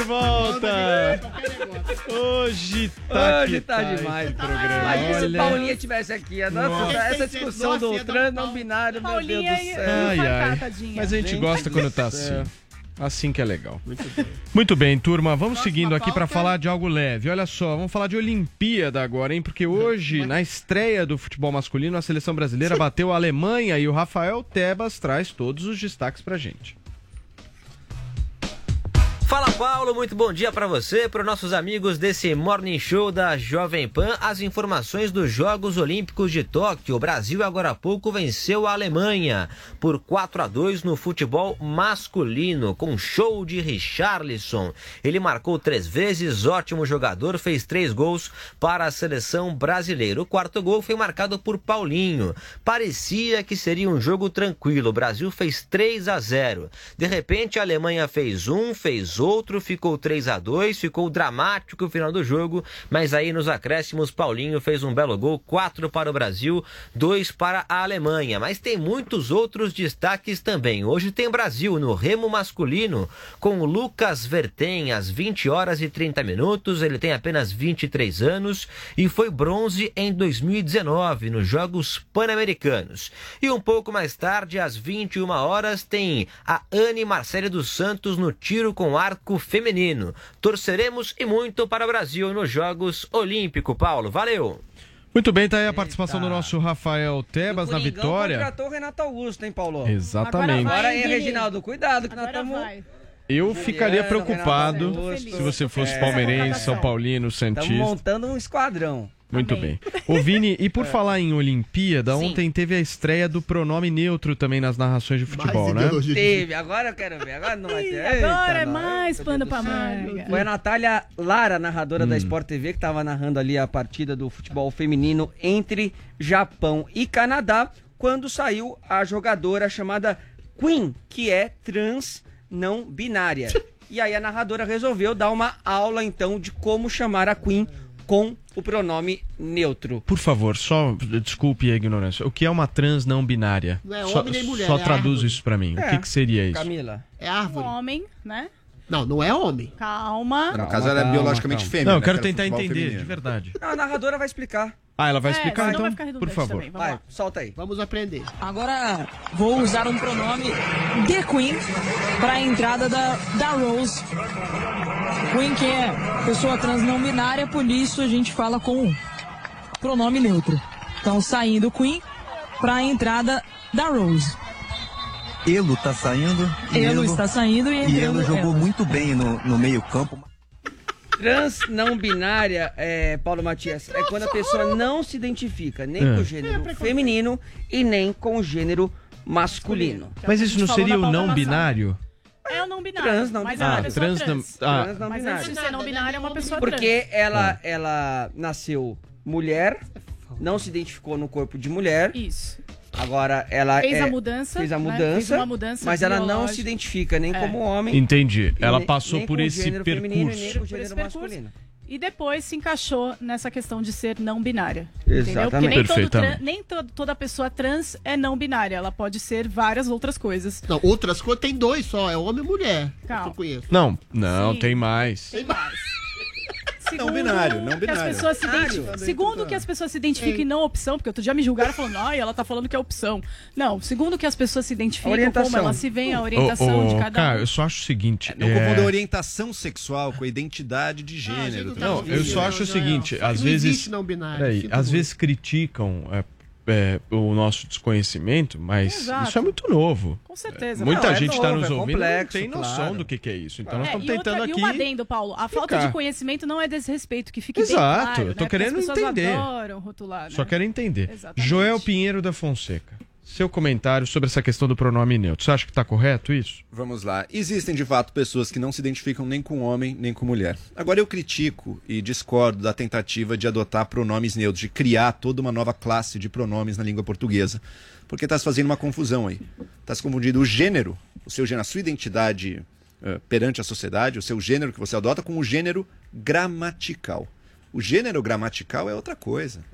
volta! Hoje tá Hoje que tá demais esse programa. Imagina se. Paulinha tivesse aqui. a Nossa, Nossa. essa discussão do trans não binário, meu Deus do céu. Ai, ai. Mas a gente gosta quando tá assim. céu. Assim que é legal. Muito bem, turma. Vamos seguindo aqui para falar de algo leve. Olha só, vamos falar de Olimpíada agora, hein? Porque hoje, na estreia do futebol masculino, a seleção brasileira [LAUGHS] bateu a Alemanha e o Rafael Tebas traz todos os destaques pra gente. Fala Paulo, muito bom dia para você, para os nossos amigos desse Morning Show da Jovem Pan. As informações dos Jogos Olímpicos de Tóquio. O Brasil agora há pouco venceu a Alemanha por 4 a 2 no futebol masculino, com show de Richarlison. Ele marcou três vezes, ótimo jogador, fez três gols para a seleção brasileira. O quarto gol foi marcado por Paulinho. Parecia que seria um jogo tranquilo. O Brasil fez 3 a 0. De repente, a Alemanha fez um, fez outro, ficou 3 a 2 ficou dramático o final do jogo, mas aí nos acréscimos, Paulinho fez um belo gol, 4 para o Brasil, 2 para a Alemanha. Mas tem muitos outros destaques também. Hoje tem Brasil no remo masculino, com o Lucas Vertem, às 20 horas e 30 minutos. Ele tem apenas 23 anos e foi bronze em 2019 nos Jogos Pan-Americanos. E um pouco mais tarde, às 21 horas, tem a Anne Marcele dos Santos no tiro com arco feminino. Torceremos e muito para o Brasil nos Jogos Olímpicos, Paulo. Valeu! Muito bem, tá aí a participação do nosso Rafael Tebas na vitória. contratou o Renato Augusto, hein, Paulo? Exatamente. Agora, Vai, hein, Vini. Reginaldo, cuidado que nós estamos... Eu ficaria preocupado Renato se você fosse É. palmeirense, São Paulino, Estamos Santista. montando um esquadrão. Muito bem. Ô Vini, e por [LAUGHS] É. falar em Olimpíada, ontem teve a estreia do pronome neutro também nas narrações de futebol, né? Teve, agora eu quero ver. Agora não vai ter. Agora é Eita, mais pano pra manga. Foi a Natália Lara, narradora Hum. da Sport TV, que estava narrando ali a partida do futebol feminino entre Japão e Canadá, quando saiu a jogadora chamada Queen, que é trans não binária. [LAUGHS] e aí a narradora resolveu dar uma aula então de como chamar a Queen com o pronome neutro. Por favor, só desculpe a ignorância. O que é uma trans não binária? Não é só homem nem mulher, só é traduz árvore. isso pra mim. O É. que, que seria isso? Camila. É árvore. Um homem, né? Não, não é homem. Calma. No caso, ela é biologicamente fêmea. Não, eu né, quero que era tentar futebol entender, feminino. de verdade. Não, a narradora vai explicar. Ah, ela vai É, explicar, senão vai então? ficar Por redundante favor. também, vamos Vai, solta aí. Vamos aprender. Agora vou usar um pronome The Queen para a entrada da, da Rose. Queen que é pessoa trans não binária, por isso a gente fala com pronome neutro. Então, saindo Queen para a entrada da Rose. Elo tá saindo. e Elo está saindo e E Elo jogou ela. muito bem no, no meio-campo. Trans não binária, é, Paulo Matias, é quando a pessoa não se identifica nem É. com o gênero feminino e nem com o gênero masculino. Mas isso não seria o não binário? É o não binário. Trans não mas binário. é uma pessoa trans não- trans. ah. Trans não Mas binário. antes de ser não binário, é uma pessoa Porque trans. ela, ela nasceu mulher, não se identificou no corpo de mulher. Isso. Agora ela Fez é- a mudança, fez a né? mudança, Fez uma mudança mas ela não se identifica nem É. como homem. Entendi. Ela nem- passou nem por esse e percurso. Por esse. E depois se encaixou nessa questão de ser não binária. Entendeu? Porque Exatamente. nem, todo nem to- toda pessoa trans é não binária. Ela pode ser várias outras coisas. Não, outras coisas tem dois só, é homem e mulher. Calma. Que eu conheço. Não, não, Sim. tem mais. Tem mais. Não binário, não que as binário. pessoas se Binário. identificam, segundo que as pessoas se identifiquem não opção, porque outro dia me julgaram falando, ai, ela tá falando que é opção. Não, segundo que as pessoas se identificam, Orientação. como elas se veem, a orientação Ô, ô, de cada cara, um. eu só acho o seguinte. Não é- confunda orientação sexual com a identidade de gênero. tá? Não, eu só acho o seguinte, às Não vezes. existe não binário, Peraí, às muito. vezes criticam é, é, o nosso desconhecimento, mas Exato. isso é muito novo. Com certeza. Muita Não, é gente está novo, nos é ouvindo não complexo, tem noção claro. do que, que é isso. Então nós É, estamos e, outra- tentando e aqui. um adendo, Paulo. A falta de conhecimento não é desrespeito, que fique bem Exato, claro, eu tô né? Querendo entender. adoram rotular, né? Só quero entender. Exatamente. Joel Pinheiro da Fonseca, seu comentário sobre essa questão do pronome neutro. Você acha que está correto isso? Vamos lá. Existem de fato pessoas que não se identificam nem com homem nem com mulher. Agora eu critico e discordo da tentativa de adotar pronomes neutros, de criar toda uma nova classe de pronomes na língua portuguesa. Porque está se fazendo uma confusão aí. Está se confundindo o gênero, o seu gênero, a sua identidade eh, perante a sociedade, o seu gênero que você adota, com o gênero gramatical. O gênero gramatical é outra coisa.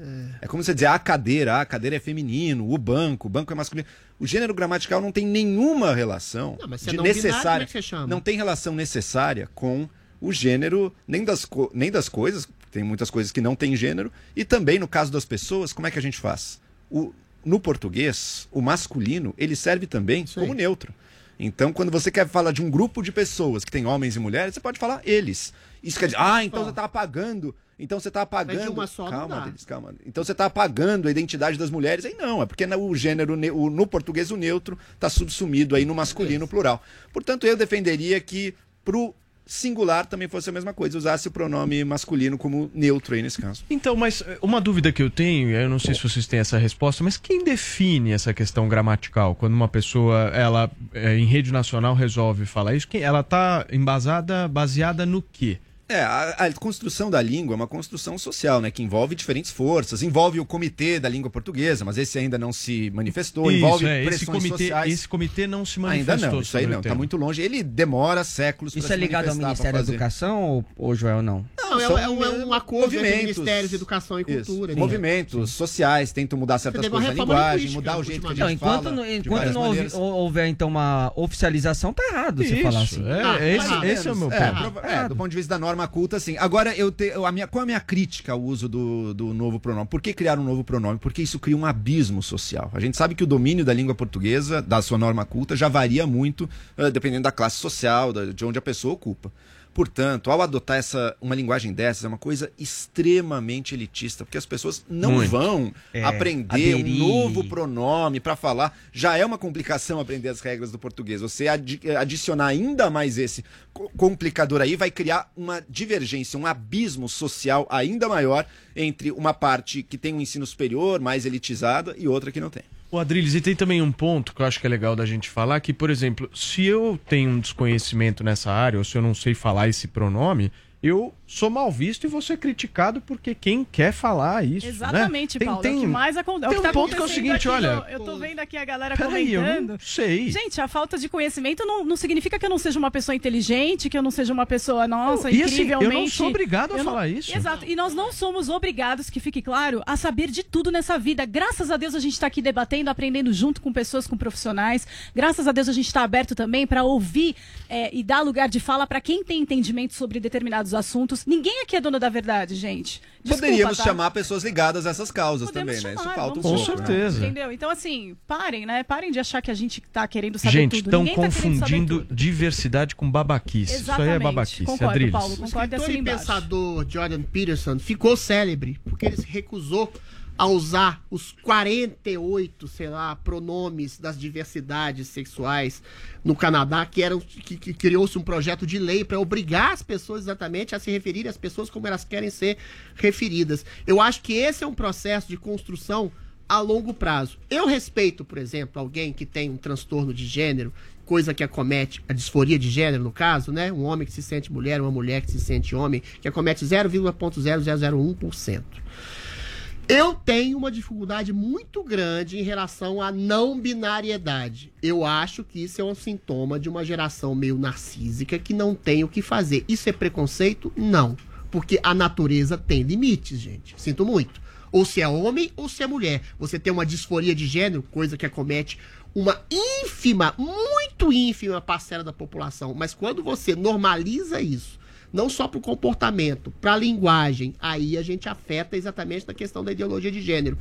É como você dizer a cadeira, a cadeira é feminino, o banco, o banco é masculino. O gênero gramatical não tem nenhuma relação Não, é de não binário, é necessária. chama? Não tem relação necessária com o gênero, nem das, nem das coisas, tem muitas coisas que não têm gênero, e também no caso das pessoas, como é que a gente faz? O, no português, o masculino, ele serve também como neutro. Então, quando você quer falar de um grupo de pessoas que tem homens e mulheres, você pode falar eles. Isso quer dizer, ah, então você está apagando. Então você está apagando. Mas de uma só calma, dá. deles, calma. Então você está apagando a identidade das mulheres. Aí não, é porque no- o gênero, ne- o- no português, o neutro está subsumido aí no masculino plural. Portanto, eu defenderia que pro singular também fosse a mesma coisa, usasse o pronome masculino como neutro aí nesse caso. Então, mas eh, uma dúvida que eu tenho, eu não sei se vocês têm essa resposta, mas quem define essa questão gramatical? Quando uma pessoa, ela eh, em rede nacional resolve falar isso, quem- ela está embasada, baseada no quê? É, a, a construção da língua é uma construção social, né? Que envolve diferentes forças, envolve o comitê da língua portuguesa, mas esse ainda não se manifestou, Isso, envolve é, esse pressões comitê, sociais. esse comitê não se Ainda manifestou. não, isso aí não, tá tema. muito longe. Ele demora séculos Isso pra é se ligado ao manifestar, Ministério da. Educação, ou, ou Joel, não? Não, é, são é um, é um acordo entre. Ministérios de Educação e Isso, Cultura. né? Movimentos sociais tentam mudar certas coisas na reforma linguagem, mudar o jeito que a gente Não, enquanto fala. não, de enquanto não houve- maneiras. hou- houver, então, uma oficialização, tá errado você Isso, falar assim. é, Ah, esse, tá esse é o meu É, ponto. é, do ponto de vista da norma culta, sim. Agora, eu te, a minha, qual a minha crítica ao uso do, do novo pronome? Por que criar um novo pronome? Porque isso cria um abismo social. A gente sabe que o domínio da língua portuguesa, da sua norma culta, já varia muito, eh, dependendo da classe social, da- de onde a pessoa ocupa. Portanto, ao adotar essa, uma linguagem dessas, é uma coisa extremamente elitista, porque as pessoas não Muito. vão É, aprender um aderir. novo pronome para falar. Já é uma complicação aprender as regras do português. Você adi- adicionar ainda mais esse co- complicador aí vai criar uma divergência, um abismo social ainda maior entre uma parte que tem um ensino superior, mais elitizada, e outra que não tem. O Adriles, e tem também um ponto que eu acho que é legal da gente falar, que, por exemplo, se eu tenho um desconhecimento nessa área, ou se eu não sei falar esse pronome, eu sou mal visto e vou ser criticado porque quem quer falar isso. né? Exatamente, Tem- Paulo. tem- é o que mais acontece. É tem que tá um ponto que é o seguinte, aqui olha, no- Eu tô vendo aqui a galera Peraí, eu comentando. não sei. Gente, a falta de conhecimento não, não significa que eu não seja uma pessoa inteligente, que eu não seja uma pessoa, nossa, E assim, eu não incrivelmente. sou obrigado a Eu não- falar isso. Exato. E nós não somos obrigados, que fique claro, a saber de tudo nessa vida. Graças a Deus a gente está aqui debatendo, aprendendo junto com pessoas, com profissionais. Graças a Deus a gente está aberto também para ouvir é, e dar lugar de fala para quem tem entendimento sobre determinados determinados Ninguém aqui é dono da verdade, gente. Desculpa, Poderíamos tá? chamar pessoas ligadas a essas causas Podemos também, né? Isso chamar, falta um pouco. chamar, né? Entendeu? Então, assim, parem, né? Parem de achar que a gente tá querendo saber Gente, tudo. estão Ninguém tá confundindo tudo. diversidade com babaquice. Isso aí é Exatamente. babaquice. Concordo, Adriles. Paulo. O Concordo escritor assim e embaixo. pensador Jordan Peterson ficou célebre porque ele se recusou a usar os 48, sei lá, pronomes das diversidades sexuais no Canadá, que eram que, que criou-se um projeto de lei para obrigar as pessoas exatamente a se referirem às pessoas como elas querem ser referidas. Eu acho que esse é um processo de construção a longo prazo. Eu respeito, por exemplo, alguém que tem um transtorno de gênero, coisa que acomete a disforia de gênero, no caso, né? Um homem que se sente mulher, uma mulher que se sente homem, que acomete 0,0001%. Eu tenho uma dificuldade muito grande em relação à não binariedade. Eu acho que isso é um sintoma de uma geração meio narcísica que não tem o que fazer. Isso é preconceito? Não. Porque a natureza tem limites, gente. Sinto muito. Ou se é homem ou se é mulher. Você tem uma disforia de gênero, coisa que acomete uma ínfima, muito ínfima parcela da população. Mas quando você normaliza isso, não só para o comportamento, para a linguagem, aí a gente afeta exatamente na questão da ideologia de gênero.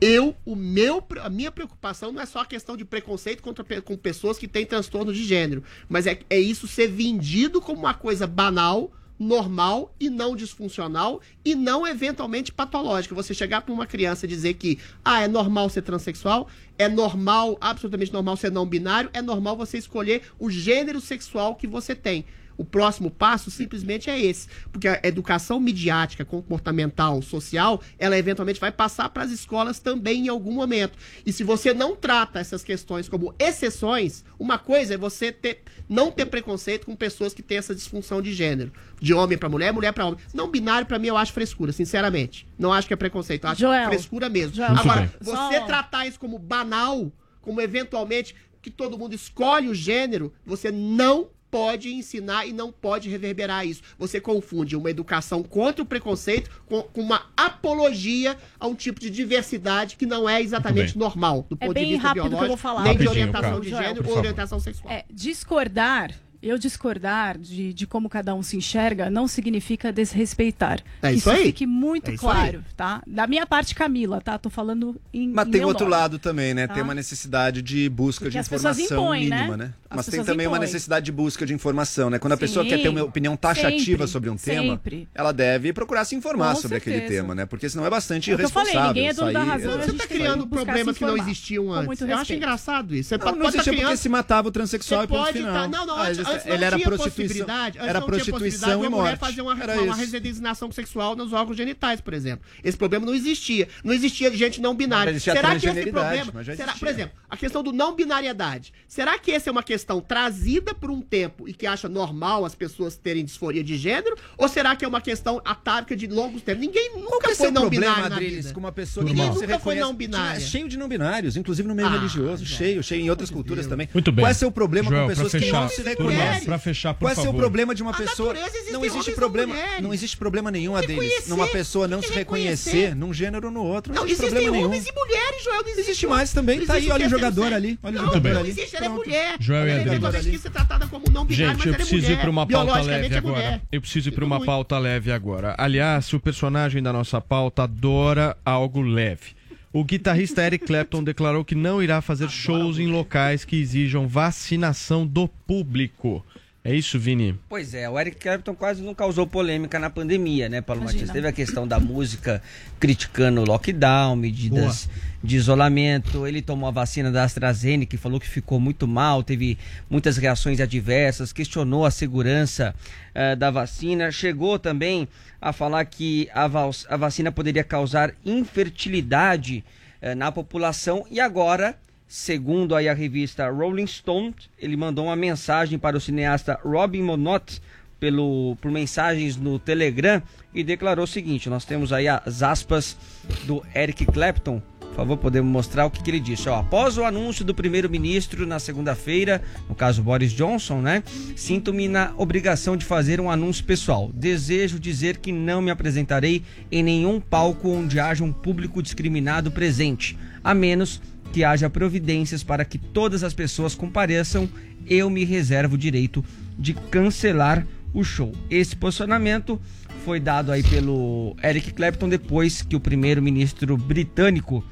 Eu, o meu, a minha preocupação não é só a questão de preconceito contra com pessoas que têm transtorno de gênero, mas é, é isso ser vendido como uma coisa banal, normal e não disfuncional e não eventualmente patológica. Você chegar para uma criança e dizer que ah, é normal ser transexual, é normal, absolutamente normal ser não binário, é normal você escolher o gênero sexual que você tem. O próximo passo simplesmente é esse, porque a educação midiática, comportamental, social, ela eventualmente vai passar para as escolas também em algum momento. E se você não trata essas questões como exceções, uma coisa é você ter, não ter preconceito com pessoas que têm essa disfunção de gênero, de homem para mulher, mulher para homem. Não binário para mim eu acho frescura, sinceramente. Não acho que é preconceito, eu acho Joel. frescura mesmo. Joel, Agora, você tratar isso como banal, como eventualmente que todo mundo escolhe o gênero, você não pode ensinar e não pode reverberar isso. Você confunde uma educação contra o preconceito com, com uma apologia a um tipo de diversidade que não é exatamente bem. normal, do É ponto de bem vista rápido que eu biológico, vou falar. nem de Rapidinho, orientação cara. de gênero ou orientação sexual. É, discordar, eu discordar de, de como cada um se enxerga não significa desrespeitar. É Que isso aí. fique muito É isso claro, aí. tá? Da minha parte, Camila, tá? Tô falando em Mas em tem meu outro nome, lado também, né? tá? Tem uma necessidade de busca Porque de informação impõem, né? mínima, né? As Mas tem também uma impõem. necessidade de busca de informação, né? Quando a pessoa Sim, quer ter uma opinião taxativa sempre, sobre um tema, sempre. ela deve procurar se informar Com sobre aquele certeza. tema, né? Porque senão é bastante É que eu falei, irresponsável. ninguém é dono da razão, gente Você tá criando problemas que não existiam antes. muito Eu acho engraçado isso. Você Não, pode, não tá existia porque se matava o transexual e ponto pode final. tá- não, não, Ah, antes, não ele era tinha prostituição, possibilidade, antes era não tinha prostituição possibilidade e de uma mulher morte. fazer uma, Era uma, redesignação sexual nos órgãos genitais, por exemplo. Esse problema não existia. Não existia gente não binária. Existia Será que esse problema, será, por exemplo, a questão do não binariedade. Será que essa é uma questão trazida por um tempo e que acha normal as pessoas terem disforia de gênero? Ou será que é uma questão atávica de longos tempos? Ninguém nunca é foi seu não problema, binário na Adriles, com uma pessoa Ninguém não nunca foi não binária. É cheio de não binários, inclusive no meio Ah, religioso, cheio, cheio em outras culturas também. Muito bem. Qual é seu problema Joel, com pessoas que não se turma, reconhecem? pra fechar, por Qual é favor. problema de uma pessoa? existem Não existe problema, mulheres. não existe problema nenhum, Adriles, Reconhecer, numa pessoa não se reconhecer reconhecer. num gênero ou no outro. Não, Não, existe existem problema nenhum. homens e mulheres, Joel. Não existe, Existe mais também. não Tá aí, existe olha o é jogador ali. Olha o não, jogador não ali. existe, ela é mulher. Joel e ela Adriano. eventualmente quis ser tratada como não binária, Gente, mas eu é preciso ir para uma pauta leve é agora. Eu preciso ir para uma pauta leve agora. Aliás, o personagem da nossa pauta adora algo leve. O guitarrista Eric Clapton declarou que não irá fazer shows em locais que exijam vacinação do público. É isso, Vini? Pois é, o Eric Clapton quase não causou polêmica na pandemia, né, Paulo Imagina. Matias? Teve a questão da música criticando o lockdown, medidas de isolamento. Ele tomou a vacina da AstraZeneca e falou que ficou muito mal, teve muitas reações adversas, questionou a segurança eh, da vacina. Chegou também a falar que a, a vacina poderia causar infertilidade eh, na população e agora Segundo aí a revista Rolling Stone, ele mandou uma mensagem para o cineasta Robin Monott pelo, por mensagens no Telegram e declarou o seguinte: nós temos aí as aspas do Eric Clapton. Por favor, podemos mostrar o que, que ele disse. Ó, após o anúncio do primeiro-ministro na segunda-feira, no caso Boris Johnson, né? Sinto-me na obrigação de fazer um anúncio pessoal. Desejo dizer que não me apresentarei em nenhum palco onde haja um público discriminado presente, a menos que haja providências para que todas as pessoas compareçam, eu me reservo o direito de cancelar o show. Esse posicionamento foi dado aí pelo Eric Clapton depois que o primeiro-ministro britânico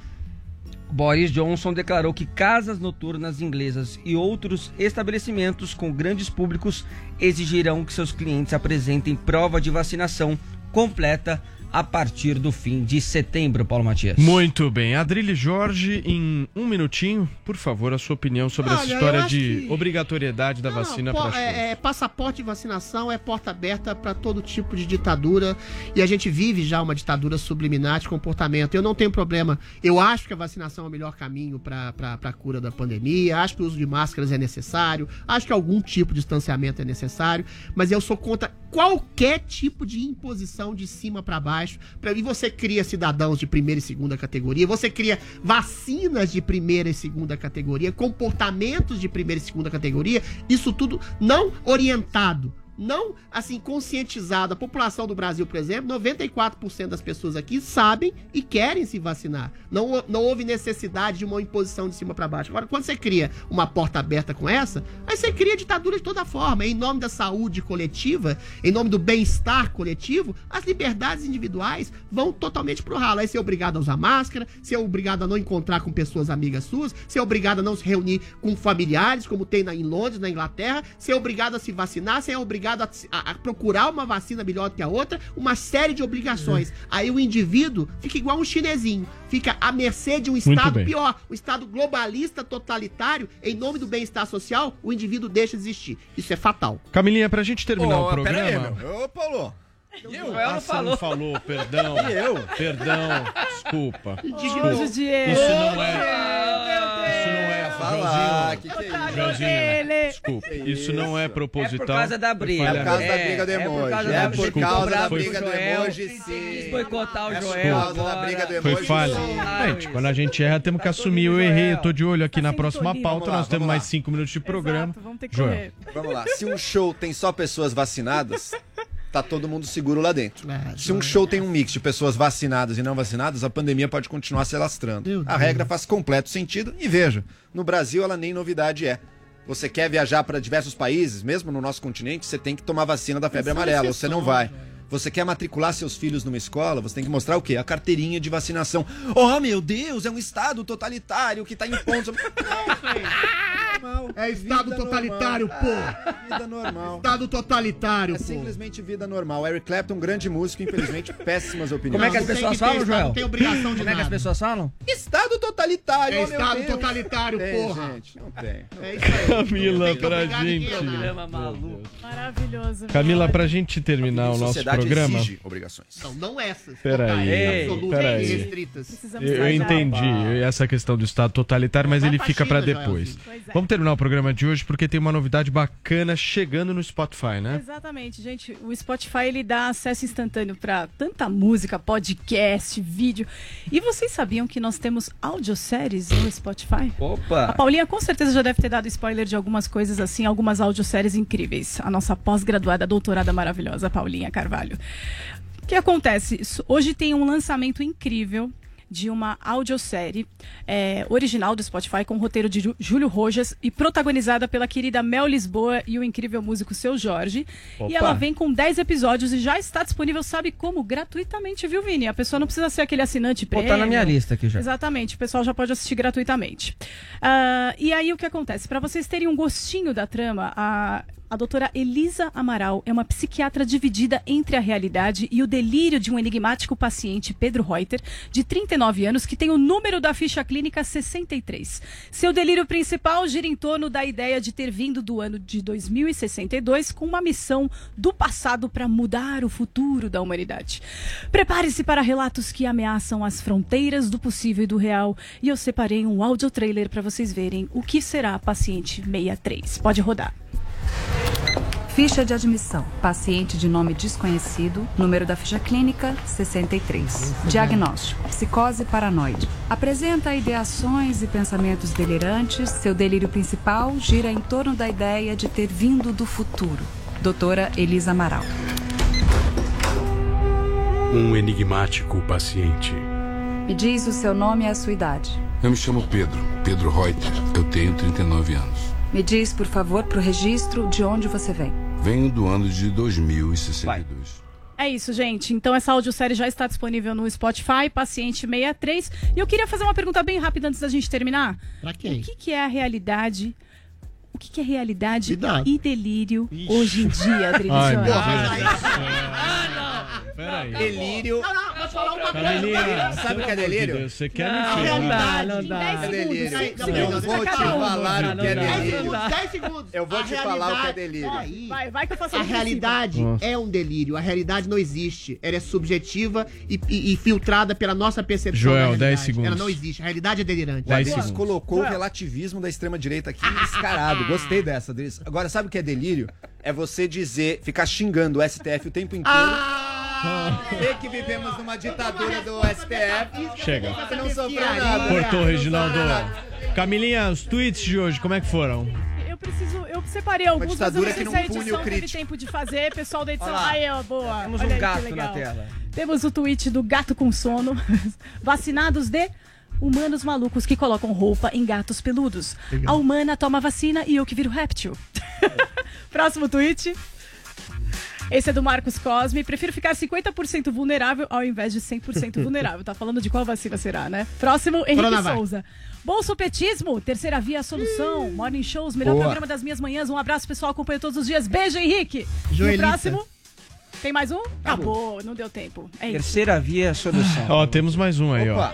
Boris Johnson declarou que casas noturnas inglesas e outros estabelecimentos com grandes públicos exigirão que seus clientes apresentem prova de vacinação completa a partir do fim de setembro, Paulo Matias. Muito bem. Adrilho Jorge, em um minutinho, por favor, a sua opinião sobre essa Olha, história eu acho de que- obrigatoriedade da vacina Po- para é, é, passaporte de vacinação é porta aberta para todo tipo de ditadura e a gente vive já uma ditadura subliminar de comportamento. Eu não tenho problema. Eu acho que a vacinação é o melhor caminho para a cura da pandemia. Acho que o uso de máscaras é necessário. Acho que algum tipo de distanciamento é necessário. Mas eu sou contra qualquer tipo de imposição de cima para baixo. Pra, e você cria cidadãos de primeira e segunda categoria. Você cria vacinas de primeira e segunda categoria, comportamentos de primeira e segunda categoria. Isso tudo não orientado. Não, assim, conscientizado. A população do Brasil, por exemplo, 94% das pessoas aqui sabem e querem se vacinar. Não, não houve necessidade de uma imposição de cima para baixo. Agora, quando você cria uma porta aberta com essa, aí você cria ditadura de toda forma. Em nome da saúde coletiva, em nome do bem-estar coletivo, as liberdades individuais vão totalmente pro ralo. Aí você é obrigado a usar máscara, você é obrigado a não encontrar com pessoas amigas suas, você é obrigado a não se reunir com familiares, como tem na, em Londres, na Inglaterra, você é obrigado a se vacinar, você é obrigado a, a- a procurar uma vacina melhor do que a outra, uma série de obrigações. Aí o indivíduo fica igual um chinesinho, fica à mercê de um Estado pior, um Estado globalista, totalitário, em nome do bem-estar social, o indivíduo deixa de existir. Isso é fatal. Camilinha, pra gente terminar Ô, o programa. pera aí, meu. Ô, Paulo. Eu? Ah, você não falou, perdão. E eu? Perdão, desculpa. Digno de Diego. Isso não é. Falar, Joãozinho. que que é isso? Joãozinho, desculpa. Isso não é proposital. É por causa da briga. É por causa da briga do é por emoji. causa É por causa da briga o do emoji, sim. boicotar o É por Joel causa da agora. briga do Foi falha. Gente, quando a gente erra, temos que assumir. Eu errei, eu tô de olho aqui na próxima pauta. Nós temos mais cinco minutos de programa. Vamos lá. Se um show tem só pessoas vacinadas, [LAUGHS] tá todo mundo seguro lá dentro. É, Se um show tem um mix de pessoas vacinadas e não vacinadas, a pandemia pode continuar se alastrando. A regra faz completo sentido e veja, no Brasil ela nem novidade é. Você quer viajar para diversos países, mesmo no nosso continente, você tem que tomar vacina da febre São amarela, você não vai. Você quer matricular seus filhos numa escola, você tem que mostrar o quê? A carteirinha de vacinação. Oh, meu Deus, é um estado totalitário que tá impondo... [LAUGHS] [LAUGHS] Normal. É Estado Vida totalitário, normal. pô! Ah, Vida normal. Estado totalitário, É pô! simplesmente vida normal. Eric Clapton, grande músico, infelizmente, [LAUGHS] péssimas opiniões. Como é que as Não tem pessoas que ter falam, Estado, Joel? não tem obrigação de Como é que as nada. pessoas falam? Estado totalitário, É oh, meu Estado Deus. totalitário, Tem, porra! gente, não tem. É isso aí. Camila, tem que pra obrigar ninguém a gente. nada. Maluco. Maravilhoso. Camila, pra gente terminar o nosso sociedade programa. exige obrigações. Não, não essas. Peraí, totais, absolutas peraí. e restritas. Precisamos Eu, entendi essa questão do Estado totalitário, mas Vai ele pra fica pra China, depois. Joelzinho. Pois é. Vamos terminar o programa de hoje porque tem uma novidade bacana chegando no Spotify, né? Exatamente, gente. O Spotify ele dá acesso instantâneo para tanta música, podcast, vídeo. E vocês sabiam que nós temos audioséries no Spotify? A Opa! Paulinha com certeza já deve ter dado spoiler de algumas coisas assim, algumas audioséries incríveis. A nossa pós-graduada, doutorada maravilhosa, Paulinha Carvalho. O que acontece? Hoje tem um lançamento incrível de uma audiosérie é, original do Spotify com o roteiro de Jú- Júlio Rojas e protagonizada pela querida Mel Lisboa e o incrível músico Seu Jorge. Opa. E ela vem com 10 episódios e já está disponível, sabe como? Gratuitamente, viu, Vini? A pessoa não precisa ser aquele assinante Vou premium. botar na minha lista aqui já. Exatamente, o pessoal já pode assistir gratuitamente. Ah, e aí o que acontece? Para vocês terem um gostinho da trama, a, a doutora Elisa Amaral é uma psiquiatra dividida entre a realidade e o delírio de um enigmático paciente, Pedro Reuter, de 39 anos, que tem o número da ficha clínica 63. Seu delírio principal gira em torno da ideia de ter vindo do ano de 2062 com uma missão do passado para mudar o futuro da humanidade. Prepare-se para relatos que ameaçam as fronteiras do possível e do real. E eu separei um áudio trailer para vocês verem o que será paciente 63. Pode rodar. Ficha de admissão. Paciente de nome desconhecido. Número da ficha clínica 63. Diagnóstico: psicose paranoide. Apresenta ideações e pensamentos delirantes. Seu delírio principal gira em torno da ideia de ter vindo do futuro. Doutora Elisa Amaral. Um enigmático paciente. Me diz o seu nome e a sua idade. Eu me chamo Pedro, Pedro Reuter. Eu tenho 39 anos. Me diz, por favor, pro registro de onde você vem. Venho do ano de 2062. É isso, gente. Então essa audiosérie já está disponível no Spotify, Paciente 63. E eu queria fazer uma pergunta bem rápida antes da gente terminar. Pra quem? O que, que é a realidade? O que, que é realidade e delírio hoje em dia, Adriano? Ai, meu Peraí. Delírio. Não, não, vou falar uma coisa. Sabe o que é delírio? Deus, Você quer Não, me não ferrar. dá, não dá. É delírio. Eu segundos vou te falar o que é Não delírio. Dez segundos, dez segundos. Eu vou A te falar o que é realidade- delírio. Vai, vai que eu faço A realidade é um delírio. A realidade não existe. Ela é subjetiva e, e- e filtrada pela nossa percepção. Joel, da realidade. 10 segundos. Ela não existe. A realidade é delirante. O Adriles colocou o relativismo da extrema-direita aqui [LAUGHS] descarado. Gostei dessa, Adriles. Agora, sabe o que é delírio? É você dizer, ficar xingando o STF o tempo inteiro. Ah! Ver que vivemos numa ditadura do STF. Chega. Você não sofreu nada. Cortou, Reginaldo. Camilinha, os tweets de hoje, como é que foram? Eu preciso, eu separei alguns, mas eu não sei que se a edição teve tempo de fazer. Pessoal da edição, aí ó, boa. Temos Olha um gato na tela. Temos o tweet do gato com sono. [LAUGHS] Vacinados de humanos malucos que colocam roupa em gatos peludos. A humana toma vacina e eu que viro réptil. [LAUGHS] Próximo tweet. Esse é do Marcos Cosme. Prefiro ficar 50% vulnerável ao invés de 100% [LAUGHS] vulnerável. Tá falando de qual vacina será, né? Próximo, Henrique Coronavac. Souza. Bolsopetismo, terceira via a solução. Morning shows, melhor Boa. programa das minhas manhãs. Um abraço, pessoal. Acompanha todos os dias. Beijo, Henrique. E o Joelita. próximo? Tem mais um? Acabou, não deu tempo. É isso. Terceira via é a solução. Ó, temos mais um aí, ó.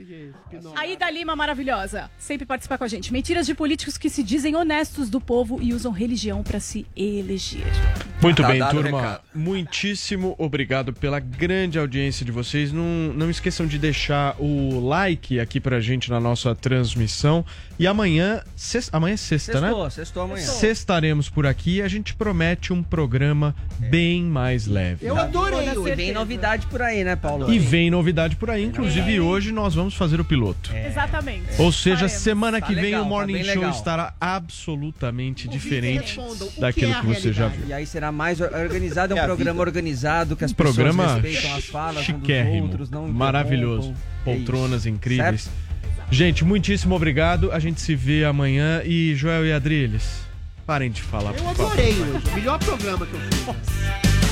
Opa. Aida Lima, maravilhosa. Sempre participar com a gente. Mentiras de políticos que se dizem honestos do povo e usam religião pra se eleger. Muito Tá bem, turma. recado. Muitíssimo obrigado pela grande audiência de vocês. Não, não esqueçam de deixar o like aqui pra gente na nossa transmissão. E amanhã, sexta, amanhã é sexta, né? Sextou, sextou amanhã. Sextaremos por aqui e a gente promete um programa bem mais leve. Eu adorei Toda hoje. E vem novidade por aí, né, Paulo? E vem novidade por aí, inclusive hoje nós vamos fazer o piloto. Exatamente. Ou seja, Faremos. semana Tá que vem legal, o tá Morning bem Show legal. estará absolutamente Ouvintes diferente o que daquilo é a que você já viu. E aí será mais organizado, é um É programa vida. organizado, que as Um programa pessoas respeitam as falas dos chiquérrimo, outros, não maravilhoso, É poltronas isso. incríveis. Certo? Gente, muitíssimo obrigado. A gente se vê amanhã e Joel e Adriles, parem de falar. Eu adorei hoje. O melhor programa que eu fiz. Agora [LAUGHS]